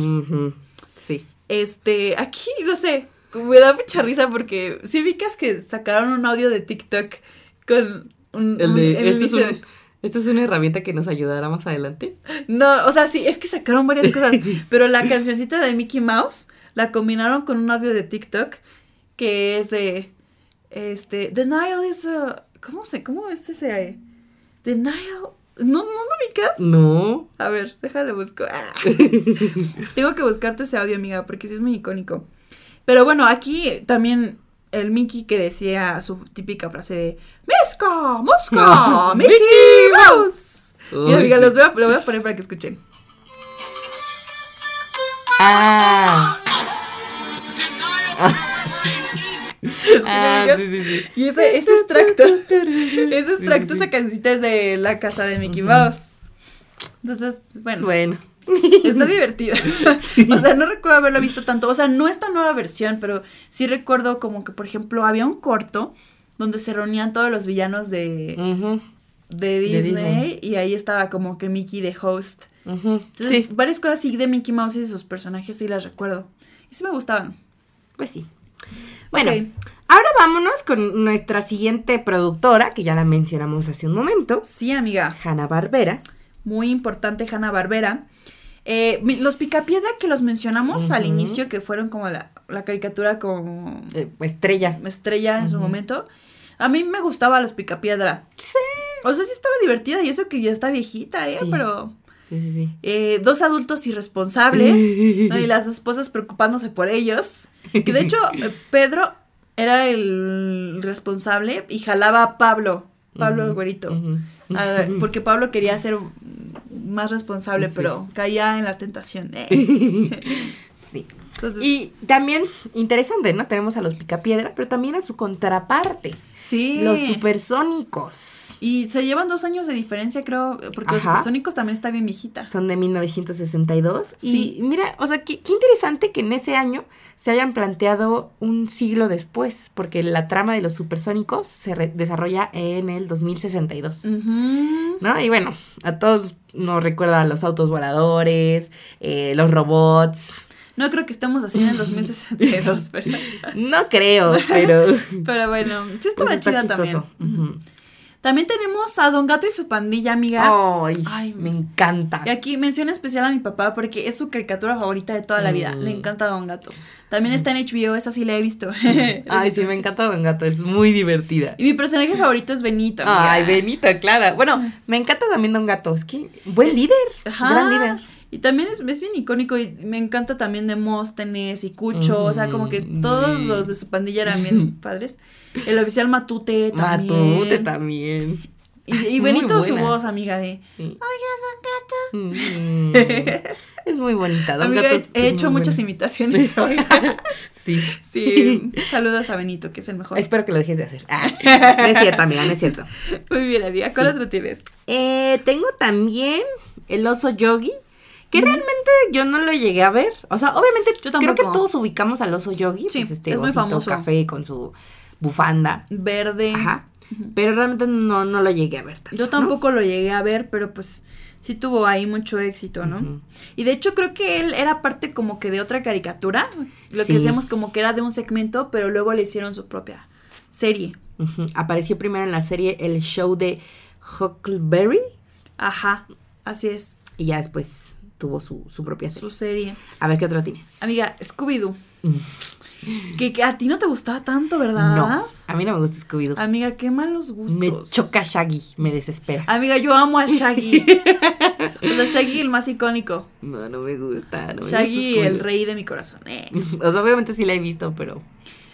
Sí. Este, aquí, no sé, me da mucha risa porque si ubicas que sacaron un audio de TikTok con un... El un- de. el Esta es, inicio- un- esta es una herramienta que nos ayudará más adelante. No, o sea, sí, es que sacaron varias cosas, pero la cancioncita de Mickey Mouse la combinaron con un audio de TikTok que es de este The Nile is a ¿cómo se cómo es ese The Nile no no lo ubicas? No. A ver, déjale busco. Ah. Tengo que buscarte ese audio, amiga, porque sí es muy icónico. Pero bueno, aquí también el Mickey que decía su típica frase de ¡Misca! ¡Mosca! ¡Mickey Mouse! Mira, Uy, los voy a, lo voy a poner para que escuchen. Ah. ah, sí, sí, sí. Y ese, ese extracto, ese extracto, esa cancioncita es de la casa de Mickey Mouse. Entonces, bueno, Bueno. está divertido. O sea, no recuerdo haberlo visto tanto. O sea, no esta nueva versión, pero sí recuerdo como que, por ejemplo, había un corto donde se reunían todos los villanos de, de Disney, Disney. y ahí estaba como que Mickey de host. Entonces, Sí, varias cosas sí de Mickey Mouse y de sus personajes sí las recuerdo. Y sí me gustaban. pues sí. Bueno, ahora vámonos con nuestra siguiente productora, que ya la mencionamos hace un momento, Sí, amiga. Hanna Barbera. muy importante Hanna Barbera. Los Picapiedra que los mencionamos al inicio, que fueron como la, la caricatura como eh, estrella. estrella en su momento. A mí me gustaba los Picapiedra. Sí. O sea, sí estaba divertida y eso que ya está viejita, ¿eh? Sí. Pero Sí, sí, sí. eh, dos adultos irresponsables ¿no? y las esposas preocupándose por ellos. Que de hecho, eh, Pedro era el responsable y jalaba a Pablo, Pablo el güerito. porque Pablo quería ser más responsable, Sí. pero caía en la tentación. eh. Sí. Entonces, Y también, interesante, ¿no? Tenemos a los Picapiedra, pero también a su contraparte, sí. los supersónicos. Y se llevan dos años de diferencia, creo, porque los supersónicos también está bien viejitas. Son de 1962. Sí. Y mira, o sea, qué, qué interesante que en ese año se hayan planteado un siglo después, porque la trama de los supersónicos se desarrolla en el 2062. Ujú. ¿No? Y bueno, a todos nos recuerda los autos voladores, eh, los robots. No creo que estemos así en el 2062, pero, No creo, pero. pero bueno, sí estaba pues está chida también. También tenemos a Don Gato y su pandilla, amiga. Ay, Ay, me encanta. Y aquí mención especial a mi papá porque es su caricatura favorita de toda la vida. Mm. Le encanta Don Gato. También está en HBO, esa sí la he visto. Ay, sí, me encanta Don Gato, es muy divertida. Y mi personaje favorito es Benito. amiga. Ay, Benito, Clara. Bueno, me encanta también Don Gato. Es que, buen líder. Ajá. Gran líder. Y también es, es bien icónico y me encanta también Demóstenes y Cucho, o sea, como que todos los de su pandilla eran bien padres. El oficial Matute también. Matute también. Y, y Benito su voz, amiga de... Sí. Oiga, Mm. Es muy bonita. Don Don Gato. Amiga, Gato he hecho muchas buena. imitaciones hoy. Sí. sí, saludos a Benito, que es el mejor. Espero que lo dejes de hacer. Ah, no es cierto, amiga, no es cierto. Muy bien, amiga. ¿Cuál Sí. otro tienes? Eh, tengo también el oso yogi. Que realmente yo no lo llegué a ver. O sea, obviamente Yo creo que tampoco. todos ubicamos al oso yogi. Sí, pues este es muy famoso. café con su bufanda. Verde. Ajá. Pero realmente no, no lo llegué a ver tanto, Yo ¿no? tampoco lo llegué a ver, pero pues sí tuvo ahí mucho éxito, ¿no? Y de hecho creo que él era parte como que de otra caricatura, lo Sí. que decíamos como que era de un segmento, pero luego le hicieron su propia serie. Apareció primero en la serie El Show de Huckleberry Ajá, así es, y ya después tuvo su, su propia serie. su serie. A ver qué otro tienes. Amiga, Scooby-Doo. Mm. Que, que a ti no te gustaba tanto, ¿verdad? No, a mí no me gusta Scooby-Doo. Amiga, qué malos gustos. Me choca Shaggy, me desespera. Amiga, yo amo a Shaggy. o sea, Shaggy el más icónico. No, no me gusta. No me Shaggy gusta el rey de mi corazón. eh. O sea, obviamente sí la he visto, pero.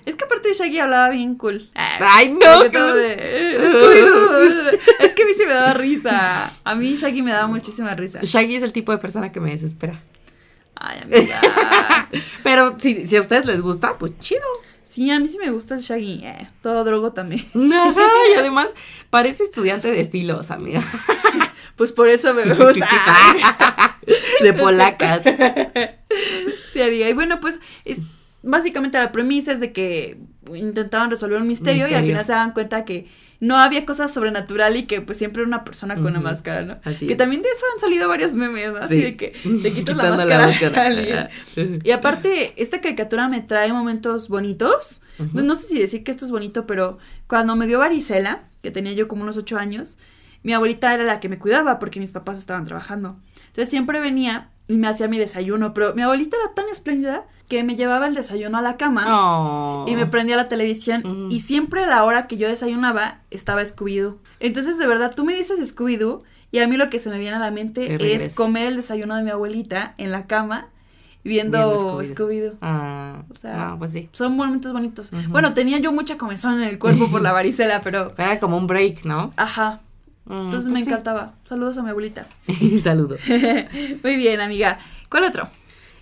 Es que aparte Shaggy hablaba bien cool. Ay, no, de, es que a mí sí me daba risa. A mí Shaggy me daba muchísima risa. Shaggy es el tipo de persona que me desespera. Ay, amiga. Pero si, si a ustedes les gusta, pues chido. Sí, a mí sí me gusta el Shaggy. eh, todo drogo también. Ajá, y además parece estudiante de filos, amiga. Pues por eso me gusta. de polacas. Sí, amiga. Y bueno, pues es- básicamente la premisa es de que intentaban resolver un misterio, y al final se daban cuenta que no había cosas sobrenatural y que pues siempre era una persona con una máscara, ¿no? Así que es. tambind de eso han salido varios memes, ¿no? Así Sí. de que te quitas la máscara. a alguien. Ajá. Y aparte, esta caricatura me trae momentos bonitos. No sé si decir que esto es bonito, pero cuando me dio varicela, que tenía yo como unos ocho años, mi abuelita era la que me cuidaba porque mis papás estaban trabajando. Entonces siempre venía y me hacía mi desayuno, pero mi abuelita era tan espléndida que me llevaba el desayuno a la cama Oh. y me prendía la televisión y siempre a la hora que yo desayunaba estaba Scooby-Doo. Entonces, de verdad, tú me dices Scooby-Doo y a mí lo que se me viene a la mente es comer el desayuno de mi abuelita en la cama viendo, Viendo Scooby-Doo. Ah, O sea, no, pues sí. Son momentos bonitos. Bueno, tenía yo mucha comezón en el cuerpo por la varicela. Pero Era como un break, ¿no? Ajá. Mm, Entonces pues me sí. encantaba. Saludos a mi abuelita. Saludos. Muy bien, amiga. ¿Cuál otro?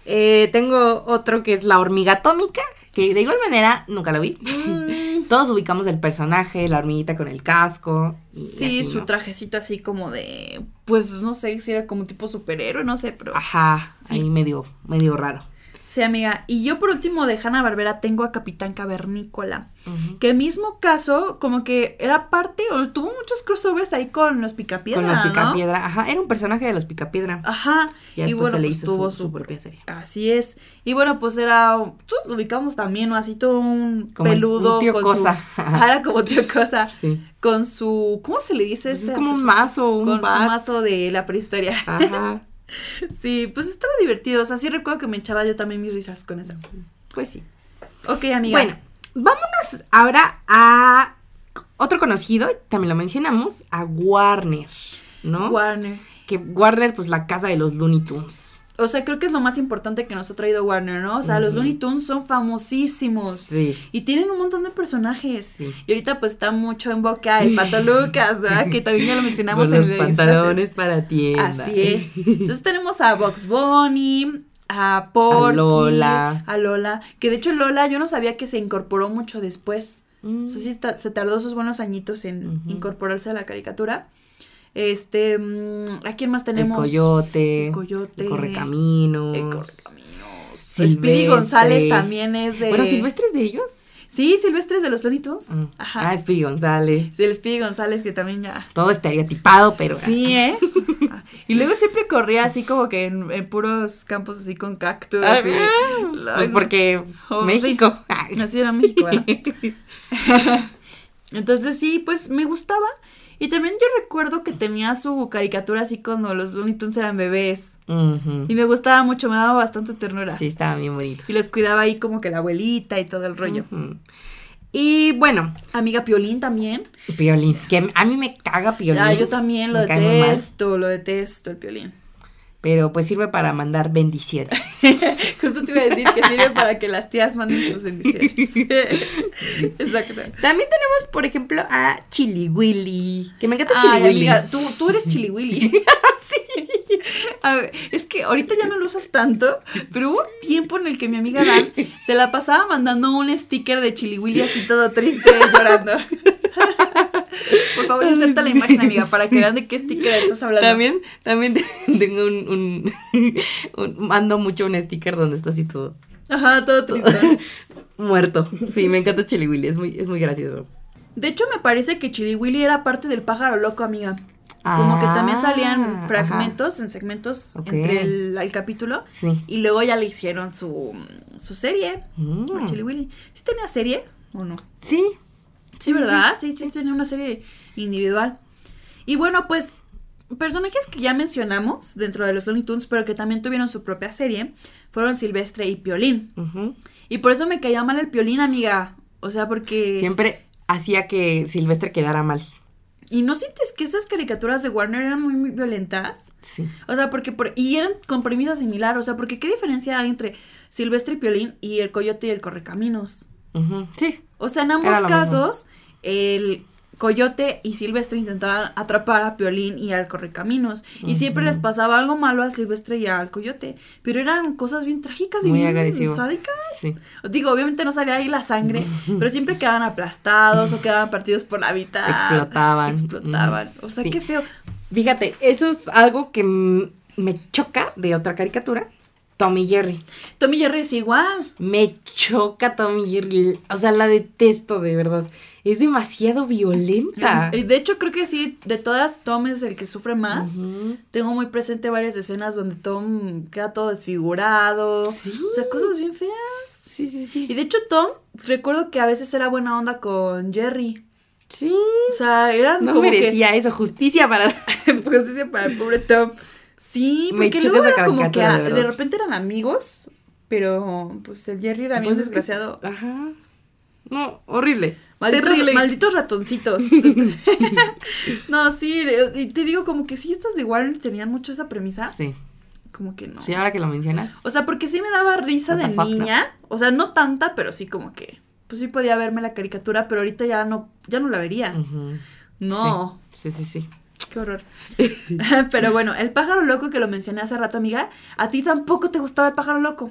Eh, tengo otro que es la hormiga atómica, que de igual manera nunca lo vi. Mm, Todos ubicamos el personaje, la hormiguita con el casco. sí, así, su ¿no? trajecito así como de... Pues no sé si era como tipo superhéroe, no sé, pero... Ajá, Sí. ahí medio, medio raro. Sí, amiga. Y yo por último de Hanna Barbera tengo a Capitán Cavernícola. Que mismo caso, como que era parte, o tuvo muchos crossovers ahí con los Picapiedra, Con los ¿no? Picapiedra. Ajá, era un personaje de los Picapiedra. Ajá. Y después bueno, se le pues hizo tuvo su, su propia serie. Así es. Y bueno, pues era. Lo ubicamos también, ¿no? Así todo un Como un peludo. tío con Cosa. Su, era como tío Cosa. Sí. Con su. ¿Cómo se le dice? Pues es como un mazo, un Con bat. su mazo de la prehistoria. Ajá. Sí, pues estaba divertido. O sea, sí recuerdo que me echaba yo también mis risas con eso. Pues sí. Ok, amiga. Bueno, vámonos ahora a otro conocido, también lo mencionamos, a Warner, ¿no? Warner. que Warner, pues la casa de los Looney Tunes. O sea, creo que es lo más importante que nos ha traído Warner, ¿no? O sea, los. Looney Tunes son famosísimos. Sí. Y tienen un montón de personajes. Sí. Y ahorita pues está mucho en boca el Pato Lucas, ¿verdad? Que también ya lo mencionamos Con en los el pantalones para tienda. Así es. Entonces tenemos a Box Bunny, a Porky, A Lola. a Lola, que de hecho Lola yo no sabía que se incorporó mucho después. Mm. O sea, sí se tardó sus buenos añitos en incorporarse a la caricatura. Este, mm, ¿a quién más el tenemos? coyote. El coyote. El correcaminos. El Correcaminos. Speedy González también es de. Bueno, Silvestre es de ellos. Sí, Silvestre es de los Tunes. Mm. Ajá. Ah, Speedy González. Del Speedy González, que también ya. Todo estereotipado, pero. Sí, ¿eh? Ah, y luego siempre corría así como que en, en puros campos así con cactus. Ah, y- Pues Ay, porque Oh, México. sí. Nací en México. Entonces sí, pues me gustaba. Y también yo recuerdo que tenía su caricatura así cuando los Looney Tunes eran bebés. Y me gustaba mucho, me daba bastante ternura. Sí, estaba bien bonito. Y los cuidaba ahí como que la abuelita y todo el rollo. Y bueno, Amiga Piolín también. Piolín, que a mí me caga Piolín. Ah, yo también lo Me detesto, lo detesto el Piolín. Pero pues sirve para mandar bendiciones. Justo te iba a decir que sirve para que las tías manden sus bendiciones. Exacto. También tenemos, por ejemplo, a Chili Willy. Que me encanta Ay, Chili Willy. amiga, tú, tú eres Chili Willy. A ver, es que ahorita ya no lo usas tanto, pero hubo un tiempo en el que mi amiga Dan se la pasaba mandando un sticker de Chili Willy así todo triste, llorando. Por favor, inserta la imagen, amiga, para que vean de qué sticker estás hablando. También, también tengo un, un, un- Mando mucho un sticker donde está así todo Ajá, todo triste. muerto. Sí, me encanta Chili Willy, es muy, es muy gracioso. De hecho, me parece que Chili Willy era parte del pájaro loco, amiga. Como que también Ah, salían ajá. fragmentos, en segmentos entre el, el capítulo. Sí. Y luego ya le hicieron su, su serie, Mm. Chili Willy. ¿Sí tenía serie o no? Sí. Sí, ¿verdad? Sí, sí, tenía una serie individual. Y bueno, pues personajes que ya mencionamos dentro de los Looney Tunes, pero que también tuvieron su propia serie, fueron Silvestre y Piolín. Y por eso me caía mal el Piolín, amiga. O sea, porque... Siempre hacía que Silvestre quedara mal. ¿Y no sientes que esas caricaturas de Warner eran muy, muy violentas? Sí. O sea, porque... Por... Y eran con premisa similar. O sea, porque ¿qué diferencia hay entre Silvestre y Piolín y el Coyote y el Correcaminos? Sí. O sea, en ambos casos, el Coyote y Silvestre intentaban atrapar a Piolín y al Correcaminos. Y siempre les pasaba algo malo al Silvestre y al Coyote. Pero eran cosas bien trágicas y Muy bien agresivo. sádicas. Sí. Digo, obviamente no salía ahí la sangre, pero siempre quedaban aplastados o quedaban partidos por la mitad. Explotaban. Explotaban. O sea, Sí. qué feo. Fíjate, eso es algo que me choca de otra caricatura. Tommy Jerry. Tommy Jerry es igual. Me choca Tommy Jerry. O sea, la detesto de verdad. Es demasiado violenta. Es- y de hecho, creo que sí, de todas, Tom es el que sufre más. Tengo muy presente varias escenas donde Tom queda todo desfigurado. Sí. O sea, cosas bien feas. Sí, sí, sí. Y de hecho, Tom, recuerdo que a veces era buena onda con Jerry. Sí. O sea, eran No como merecía eso. Justicia para. Justicia para el pobre Tom. Sí, porque luego era como que a- de repente eran amigos, pero pues el Jerry era bien Pues es desgraciado. Ajá. No, horrible. Malditos, Terrible. malditos ratoncitos. no, sí, y te digo como que sí, estas de Warner tenían mucho esa premisa. Sí. Como que no. Sí, ahora que lo mencionas. O sea, porque sí me daba risa What de no? niña. O sea, no tanta, pero sí como que. Pues sí podía verme la caricatura, pero ahorita ya no, ya no la vería. No, Sí, sí, sí. Qué horror. pero bueno, el pájaro loco que lo mencioné hace rato, amiga, a ti tampoco te gustaba el pájaro loco.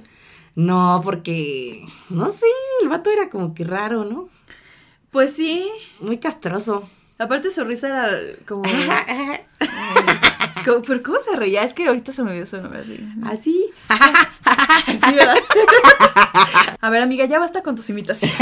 No, porque. No sé, el vato era como que raro, ¿no? Pues sí. Muy castroso. Aparte su risa era como. como- pero ¿cómo se reía? Es que ahorita se me dio su nombre así. Así. Sí, ¿verdad? A ver, amiga, ya basta con tus imitaciones.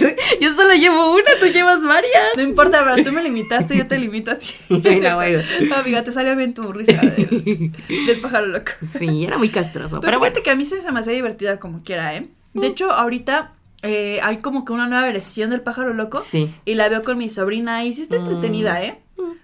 yo, yo solo llevo una, tú llevas varias. No importa, pero tú me limitaste, yo te limito a ti. Bueno, bueno. No, amiga, te salió bien tu risa del, del pájaro loco. Sí, era muy castroso. Pero, Pero fíjate bueno. que a mí se me hace divertida como quiera, ¿eh? De hecho, ahorita eh, hay como que una nueva versión del pájaro loco. Sí. Y la veo con mi sobrina y sí está Mm. entretenida, ¿eh?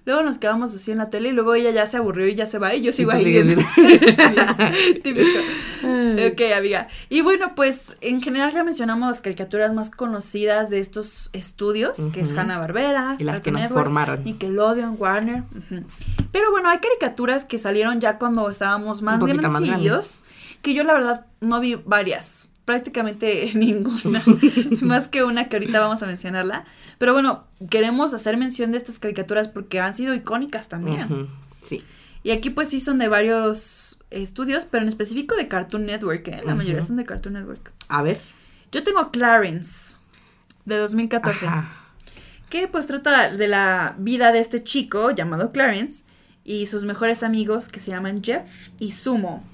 Luego nos quedamos así en la tele y luego ella ya se aburrió y ya se va y yo sigo ahí. viendo. Sí, típico. Ok, amiga. Y bueno, pues en general ya mencionamos las caricaturas más conocidas de estos estudios, que es. Hanna-Barbera. Y las que nos Network, formaron. Nickelodeon, Warner. ujú. Pero bueno, hay caricaturas que salieron ya cuando estábamos más más grandecillos, que yo la verdad no vi varias. Prácticamente ninguna, más que una que ahorita vamos a mencionarla. Pero bueno, queremos hacer mención de estas caricaturas porque han sido icónicas también. Sí. Y aquí pues sí son de varios estudios, pero en específico de Cartoon Network, ¿eh? La mayoría son de Cartoon Network. A ver. Yo tengo Clarence, de 2014, Ajá. que pues trata de la vida de este chico llamado Clarence y sus mejores amigos que se llaman Jeff y Sumo.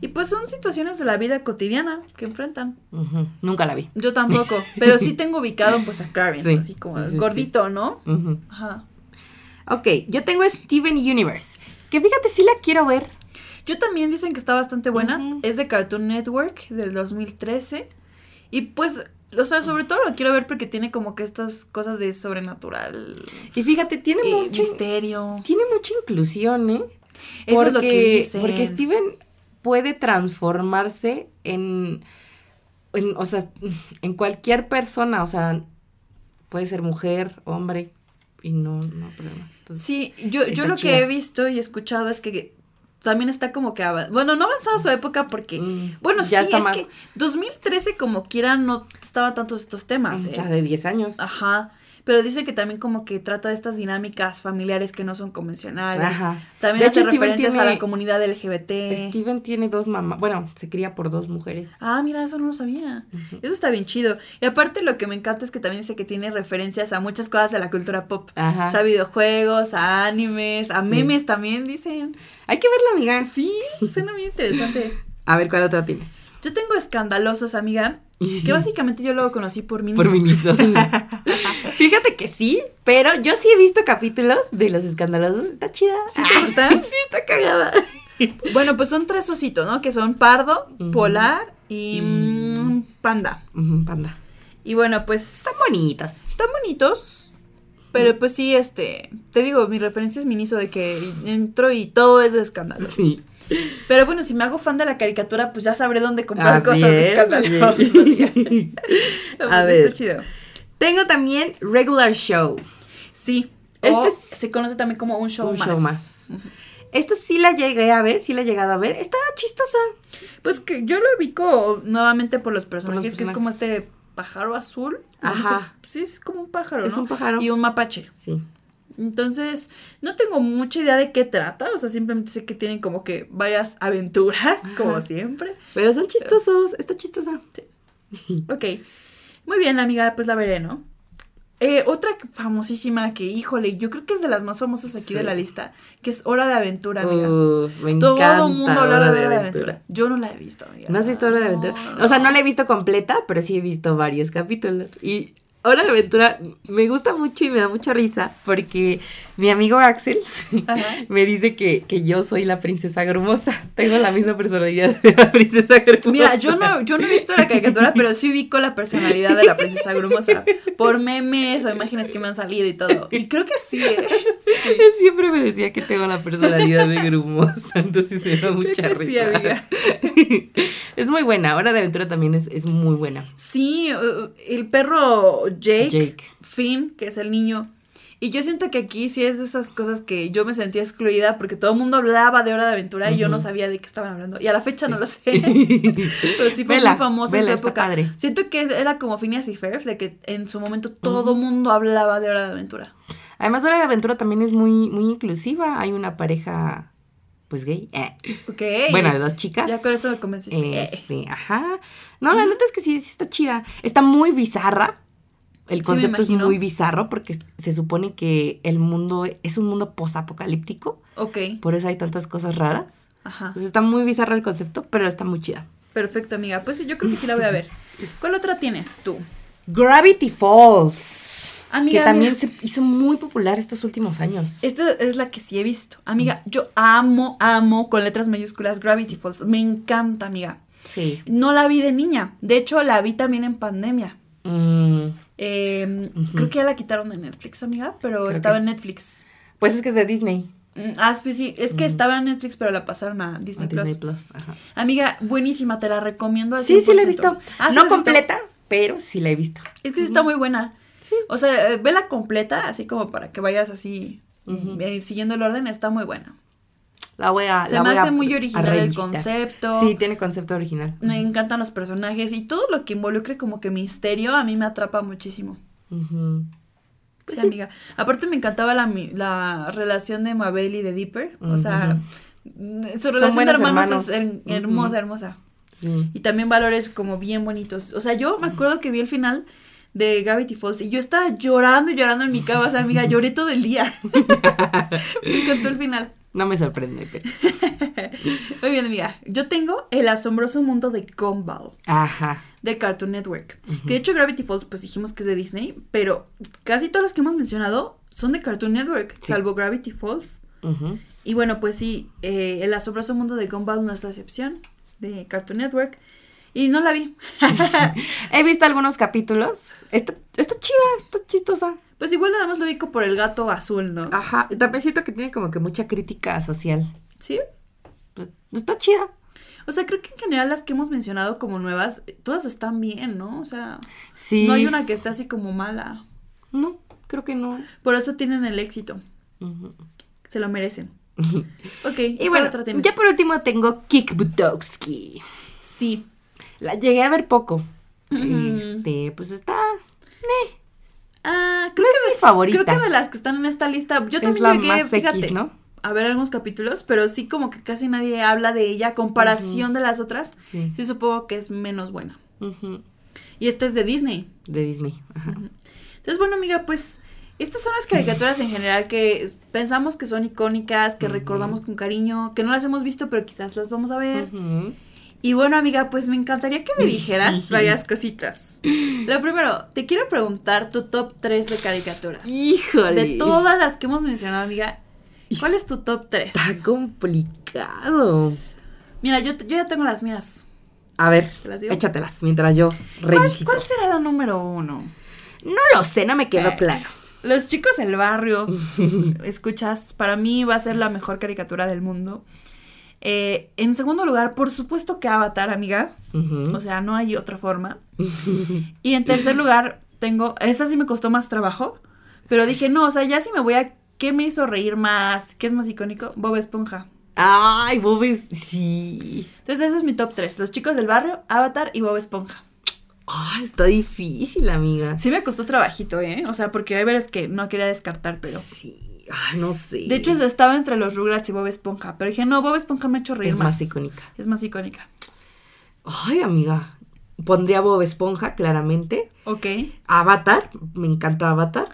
Y pues son situaciones de la vida cotidiana que enfrentan. Nunca la vi. Yo tampoco, pero sí tengo ubicado pues a Clarence, Sí, así como sí, gordito, ¿no? Ujú. Ajá. Ok, yo tengo Steven Universe. Que fíjate, sí la quiero ver. Yo también dicen que está bastante buena. Es de Cartoon Network del 2013. Y pues, o sea, sobre todo lo quiero ver porque tiene como que estas cosas de sobrenatural. Y fíjate, tiene mucho. misterio. Tiene mucha inclusión, ¿eh? Eso es lo que dicen. Porque Steven puede transformarse en, en, o sea, en cualquier persona, o sea, puede ser mujer, hombre, y no, no problema. Entonces, Sí, yo, yo lo chida. que he visto y escuchado es que también está como que bueno, no avanzada su época porque Mm, bueno, ya sí, está es más- que 2013 como quiera no estaban tantos estos temas, ¿eh? la de 10 años. Ajá. Pero dice que también como que trata de estas dinámicas familiares que no son convencionales. Ajá. También De hace hecho, referencias a tiene- la comunidad LGBT. Steven tiene dos mamás, bueno, se cría por dos mujeres. Ah, mira, eso no lo sabía. Eso está bien chido. Y aparte lo que me encanta es que también dice que tiene referencias a muchas cosas de la cultura pop. Ajá. O sea, a videojuegos, a animes, a Sí. memes también dicen. Hay que verla, amiga. Sí, suena bien interesante. A ver, ¿cuál otra tienes? Yo tengo escandalosos, amiga, que básicamente yo lo conocí por mí Por Miniso. Fíjate que sí, pero yo sí he visto capítulos de los escandalosos. Está chida. ¿Sí te gusta? sí, está cagada. Bueno, pues son tres ositos, ¿no? Que son pardo, polar y mm, panda. Panda. Y bueno, pues... Están bonitos. Están bonitos. Pero pues sí, este, te digo, mi referencia es Miniso de que entro y todo es de escándalo. Sí. Pero bueno, si me hago fan de la caricatura, pues ya sabré dónde comprar Así cosas es, escandalosas. A Está ver. chido. Tengo también Regular Show. Sí. Este es- se conoce también como un show un más. show más. Esta sí la llegué a ver, sí la he llegado a ver. Está chistosa. Pues que yo lo ubico nuevamente por los personajes, que es como este pájaro azul. No Ajá. sé, sí, es como un pájaro, Es ¿no? un pájaro. Y un mapache. Sí. Entonces, no tengo mucha idea de qué trata, o sea, simplemente sé que tienen como que varias aventuras, como siempre. Pero son chistosos. Está chistosa. Ok, muy bien, amiga, pues la veré, ¿no? Eh, otra famosísima que, híjole, yo creo que es de las más famosas aquí Sí. de la lista, que es Hora de Aventura, amiga. Uf, me Todo encanta. el mundo habla de Hora Hora de Aventura. Yo no la he visto, amiga. ¿No has visto Hora de Aventura? No, O sea, no la he visto completa, pero sí he visto varios capítulos. Y Hora de Aventura me gusta mucho y me da mucha risa porque mi amigo Axel Ajá. me dice que, que yo soy la princesa grumosa. Tengo la misma personalidad de la princesa grumosa. Mira, yo no, yo no he visto la caricatura, pero sí ubico la personalidad de la princesa grumosa. Por memes o imágenes que me han salido y todo. Y creo que sí, ¿eh? Sí. Él siempre me decía que tengo la personalidad de grumosa, entonces me da mucha Creo que sí, risa. amiga. es muy buena, Hora de Aventura también es, es muy buena. Sí, el perro Jake, Jake. Finn, que es el niño. Y yo siento que aquí sí es de esas cosas que yo me sentía excluida porque todo el mundo hablaba de Hora de Aventura y yo no sabía de qué estaban hablando. Y a la fecha no lo sé. Pero sí fue muy famoso en su época. padre. Siento que era como Phineas y Ferb, de que en su momento todo el mundo hablaba de Hora de Aventura. Además, Hora de Aventura también es muy, muy inclusiva. Hay una pareja, pues gay. Eh. Ok. Bueno, de dos chicas. Ya con eso me convenciste. Eh. Este, ajá. No, la neta es que sí, sí está chida. Está muy bizarra. El Sí, concepto es muy bizarro porque se supone que el mundo es un mundo posapocalíptico. Ok. Por eso hay tantas cosas raras. Ajá. Entonces está muy bizarro el concepto, pero está muy chida. Perfecto, amiga. Pues yo creo que sí la voy a ver. ¿Cuál otra tienes tú? Gravity Falls. Amiga, que también mira. se hizo muy popular estos últimos años. Esta es la que sí he visto. Amiga, yo amo, amo con letras mayúsculas Gravity Falls. Me encanta, amiga. Sí. No la vi de niña. De hecho, la vi también en pandemia. Mm, Eh. Creo que ya la quitaron de Netflix, amiga, pero Creo estaba en. Netflix. pues es que es de Disney. Mm, Ah, pues sí, es que estaba en Netflix, pero la pasaron a Disney, a Plus. Disney Plus. Ajá. Amiga, buenísima, te la recomiendo al Sí, sí la he 100%. visto. Ah, ¿sí no visto? completa, pero sí la he visto. Es que sí está muy buena. Sí. O sea, eh, vela completa, así como para que vayas así eh, siguiendo el orden, está muy buena. La voy a. Se la me voy a- hace muy original el concepto. Sí, tiene concepto original. Me encantan los personajes y todo lo que involucre como que misterio a mí me atrapa muchísimo. Pues sí. amiga. Aparte me encantaba la, la relación de Mabel y de Dipper. O sea, mm, su relación de hermanos, hermanos. es hermosa, hermosa. Sí. Y también valores como bien bonitos. O sea, yo me acuerdo que vi el final de Gravity Falls y yo estaba llorando y llorando en mi cama. O sea, amiga, lloré todo el día. me encantó el final. No me sorprende, pero. Muy bien, amiga. Yo tengo El asombroso mundo de Gumball. Ajá. de Cartoon Network. Que de hecho Gravity Falls, pues dijimos que es de Disney, pero casi todas las que hemos mencionado son de Cartoon Network, Sí. salvo Gravity Falls. Ujú. Y bueno, pues sí, eh, El asombroso mundo de Gumball no es la excepción de Cartoon Network. Y no la vi. He visto algunos capítulos. Está, está chida, está chistosa. Pues igual nada más lo ubico por el gato azul, ¿no? Ajá. También siento que tiene como que mucha crítica social. Sí. Pues, está chida. O sea, creo que en general las que hemos mencionado como nuevas, todas están bien, ¿no? O sea, Sí. no hay una que esté así como mala. No, creo que no. Por eso tienen el éxito. Ujú. Se lo merecen. Ok. Y ¿cuál bueno, ya por último tengo Kick Butowski. Sí. La llegué a ver poco. Ujú. Este, pues está. Ah, No creo es mi favorita. Creo que de las que están en esta lista, yo es también la llegué, más fíjate, X, ¿no? a ver algunos capítulos, pero sí como que casi nadie habla de ella a comparación de las otras. Sí. Sí supongo que es menos buena. Y esta es de Disney. De Disney. Ajá. Entonces, bueno, amiga, pues estas son las caricaturas en general que pensamos que son icónicas, que recordamos con cariño, que no las hemos visto, pero quizás las vamos a ver. Y bueno, amiga, pues me encantaría que me dijeras varias cositas. Lo primero, te quiero preguntar tu top 3 de caricaturas. Híjole. De todas las que hemos mencionado, amiga, ¿cuál es tu top 3? Está complicado. Mira, yo, yo ya tengo las mías. A ver, ¿Te las digo? échatelas mientras yo ¿Cuál, revisito. cuál será la número uno? No lo sé, no me quedó Eh. claro. Los chicos del barrio, escuchas, para mí va a ser la mejor caricatura del mundo. Eh, en segundo lugar, por supuesto que Avatar, amiga. O sea, no hay otra forma. Y en tercer lugar, tengo. Esta sí me costó más trabajo. Pero dije, no, o sea, ya sí me voy a. ¿Qué me hizo reír más? ¿Qué es más icónico? Bob Esponja. Ay, Bob es... Sí. Entonces, ese es mi top 3. Los chicos del barrio, Avatar y Bob Esponja. Ay, está difícil, amiga. Sí me costó trabajito, ¿eh? O sea, porque hay veces que no quería descartar, pero... Sí. Ay, no sé. De hecho, estaba entre los Rugrats y Bob Esponja. Pero dije, no, Bob Esponja me ha hecho reír es más. más icónica. Es más icónica. Ay, amiga. Pondría Bob Esponja, claramente. Ok. Avatar, me encanta Avatar.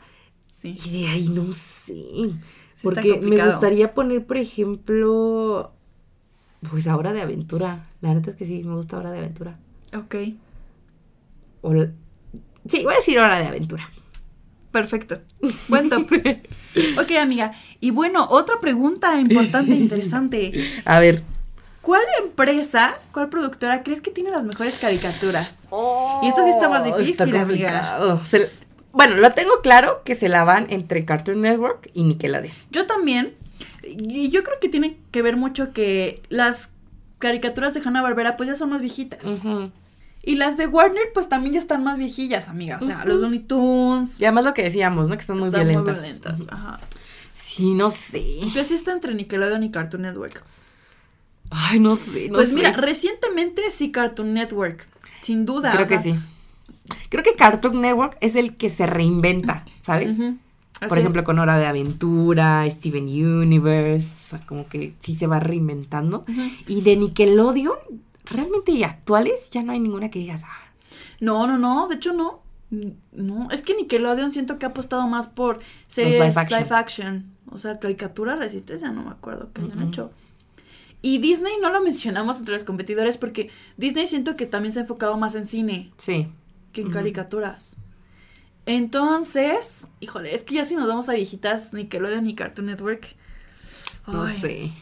Sí. Y de ahí no sé. Sí porque me gustaría poner, por ejemplo, pues Hora de Aventura. La neta es que sí, me gusta Hora de Aventura. Ok. O Sí, voy a decir Hora de Aventura. Perfecto. Buen top. ok, amiga. Y bueno, otra pregunta importante e interesante. A ver. ¿Cuál empresa, cuál productora crees que tiene las mejores caricaturas? Y esta sí está más difícil, Está amiga. Se bueno, lo tengo claro que se la van entre Cartoon Network y Nickelodeon. Yo también. Y yo creo que tiene que ver mucho que las caricaturas de Hanna-Barbera pues ya son más viejitas. Y las de Warner pues también ya están más viejillas, amiga. O sea, los Looney Tunes. Y además lo que decíamos, ¿no? Que son muy están violentas. muy violentas. Ajá. Sí, no sé. Entonces sí está entre Nickelodeon y Cartoon Network. Ay, no sé. no pues sé. mira, recientemente sí Cartoon Network. Sin duda. Creo que sea, sí. Creo que Cartoon Network es el que se reinventa, ¿sabes? Por ejemplo, es. con Hora de Aventura, Steven Universe, o sea, como que sí se va reinventando. Y de Nickelodeon, realmente y actuales, ya no hay ninguna que digas, ah, No, no, no, de hecho no. Mm, No, es que Nickelodeon siento que ha apostado más por series live live action. O sea, caricaturas recientes ya no me acuerdo que hayan Ujú. hecho. Y Disney no lo mencionamos entre los competidores porque Disney siento que también se ha enfocado más en cine sí. que en caricaturas. Entonces, híjole, es que ya si nos vamos a viejitas, Nickelodeon y Cartoon Network. No sé.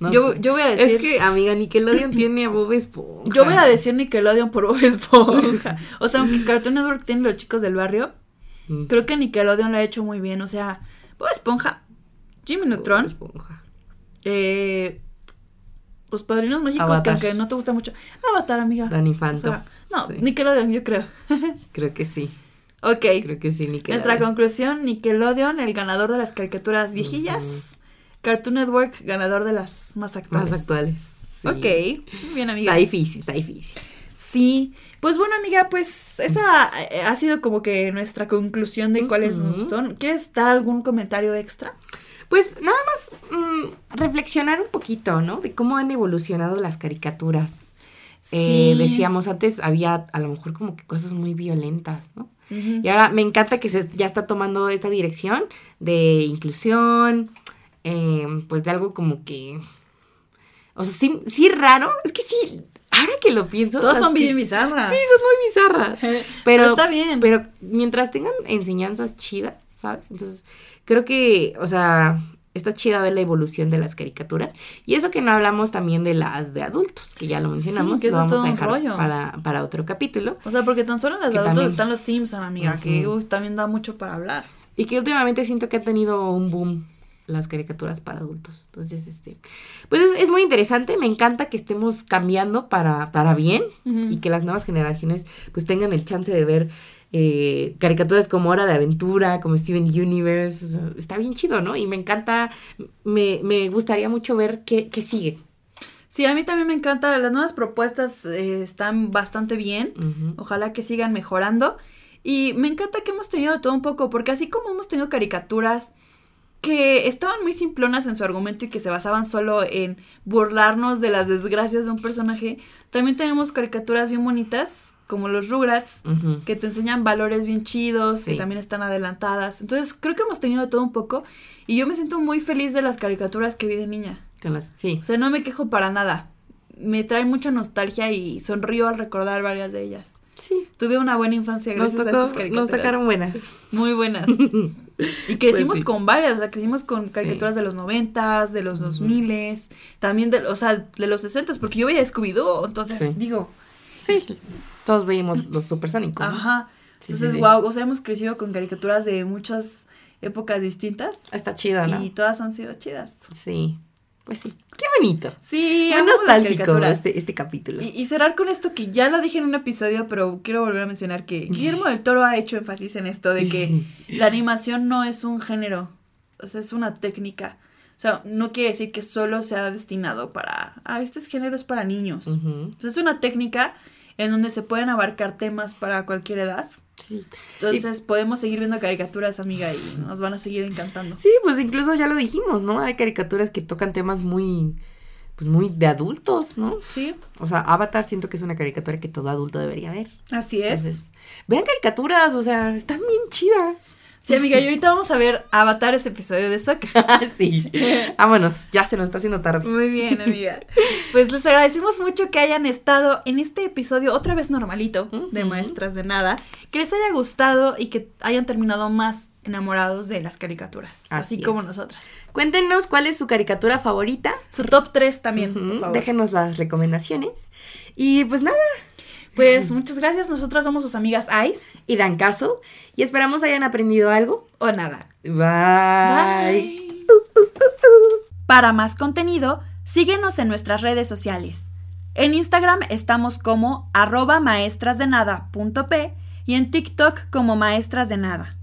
No yo, sé. yo voy a decir. Es que, amiga, Nickelodeon tiene a Bob Esponja. Yo voy a decir Nickelodeon por Bob Esponja. O sea, aunque Cartoon Network tiene los chicos del barrio, Mm. creo que Nickelodeon lo ha hecho muy bien. O sea, Bob Esponja, Jimmy Bob Neutron, Esponja. eh, Los Padrinos Mágicos, que aunque no te gusta mucho. Avatar, amiga. Danny O Phantom. sea, no, Sí. Nickelodeon, yo creo. Creo que sí. ok. Creo que sí, Nickelodeon. Nuestra conclusión, Nickelodeon, el ganador de las caricaturas viejillas. Cartoon Network, ganador de las más actuales. Más actuales. sí. Ok, muy bien, amiga. Está difícil, está difícil. Sí, pues bueno amiga, pues esa ha sido como que nuestra conclusión de cuáles nos Ujú. gustó. ¿Quieres dar algún comentario extra? Pues nada más mm, reflexionar un poquito, ¿no? De cómo han evolucionado las caricaturas. Eh, decíamos antes, había a lo mejor como que cosas muy violentas, ¿no? Y ahora me encanta que se ya está tomando esta dirección de inclusión, eh, pues de algo como que... O sea, sí, sí raro. Es que sí, ahora que lo pienso... Todas las son que- bien bizarras. Sí, son muy bizarras. Pero, Pero está bien. Pero mientras tengan enseñanzas chidas, ¿sabes? Entonces, creo que, o sea, está chida ver la evolución de las caricaturas. Y eso que no hablamos también de las de adultos, que ya lo mencionamos, Sí, que eso vamos todo a un dejar rollo. para, para otro capítulo. O sea, porque tan solo en las Que adultos también- están los Simpson, amiga, que también da mucho para hablar. Y que últimamente siento que ha tenido un boom las caricaturas para adultos. Entonces, este, pues es, es muy interesante, me encanta que estemos cambiando para, para bien y que las nuevas generaciones pues tengan el chance de ver eh, caricaturas como Hora de Aventura, como Steven Universe, o sea, está bien chido, ¿no? Y me encanta, me, me gustaría mucho ver qué, qué sigue. Sí, a mí también me encanta. Las nuevas propuestas eh, están bastante bien. Ojalá que sigan mejorando. Y me encanta que hemos tenido todo un poco, porque así como hemos tenido caricaturas que estaban muy simplonas en su argumento y que se basaban solo en burlarnos de las desgracias de un personaje, también tenemos caricaturas bien bonitas, como los Rugrats, que te enseñan valores bien chidos, que también están adelantadas. Entonces, creo que hemos tenido todo un poco y yo me siento muy feliz de las caricaturas que vi de niña. Con las- sí. O sea, no me quejo para nada. Me trae mucha nostalgia y sonrío al recordar varias de ellas. Sí. Tuve una buena infancia gracias a estas caricaturas. nos tocaron buenas. Muy buenas. Y crecimos Pues sí. con varias, o sea, crecimos con caricaturas de los noventas, de los dos miles, también de, o sea, de los sesentas, porque yo veía Scooby-Doo, entonces Sí. digo, Sí. Todos veíamos los supersónicos. ajá. Entonces, wow, o sea, hemos crecido con caricaturas de muchas épocas distintas Está chido, ¿no? y todas han sido chidas. Sí. Pues sí. Qué bonito. Sí, Muy nostálgico este, este capítulo. Y, y cerrar con esto que ya lo dije en un episodio, pero quiero volver a mencionar que Guillermo del Toro ha hecho énfasis en esto de que la animación no es un género, o sea, es una técnica. O sea, no quiere decir que solo sea destinado para, ah, este género es para niños. O sea, es una técnica en donde se pueden abarcar temas para cualquier edad. Sí. Entonces podemos seguir viendo caricaturas, amiga, y nos van a seguir encantando. Sí, pues incluso ya lo dijimos, ¿no? Hay caricaturas que tocan temas muy, pues muy de adultos, ¿no? Sí, O sea, Avatar siento que es una caricatura que todo adulto debería ver. así es. Entonces, vean caricaturas, o sea, están bien chidas. Sí, amiga, y ahorita vamos a ver Avatar ese episodio de Sokka. sí. Vámonos, ya se nos está haciendo tarde. Muy bien, amiga. Pues les agradecemos mucho que hayan estado en este episodio otra vez normalito de. Maestras de Nada, que les haya gustado y que hayan terminado más enamorados de las caricaturas, así, Así como nosotras. Cuéntenos cuál es su caricatura favorita. Su top 3 también, Ujú, por favor. Déjenos las recomendaciones. Y pues nada, Pues muchas gracias, nosotras somos sus amigas Ice y dan caso. Y esperamos hayan aprendido algo. o nada. Bye. Para más contenido, síguenos en nuestras redes sociales. En Instagram estamos como arroba maestrasdenada.p y en TikTok como maestras de nada.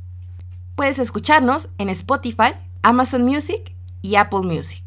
Puedes escucharnos en Spotify, Amazon Music y Apple Music.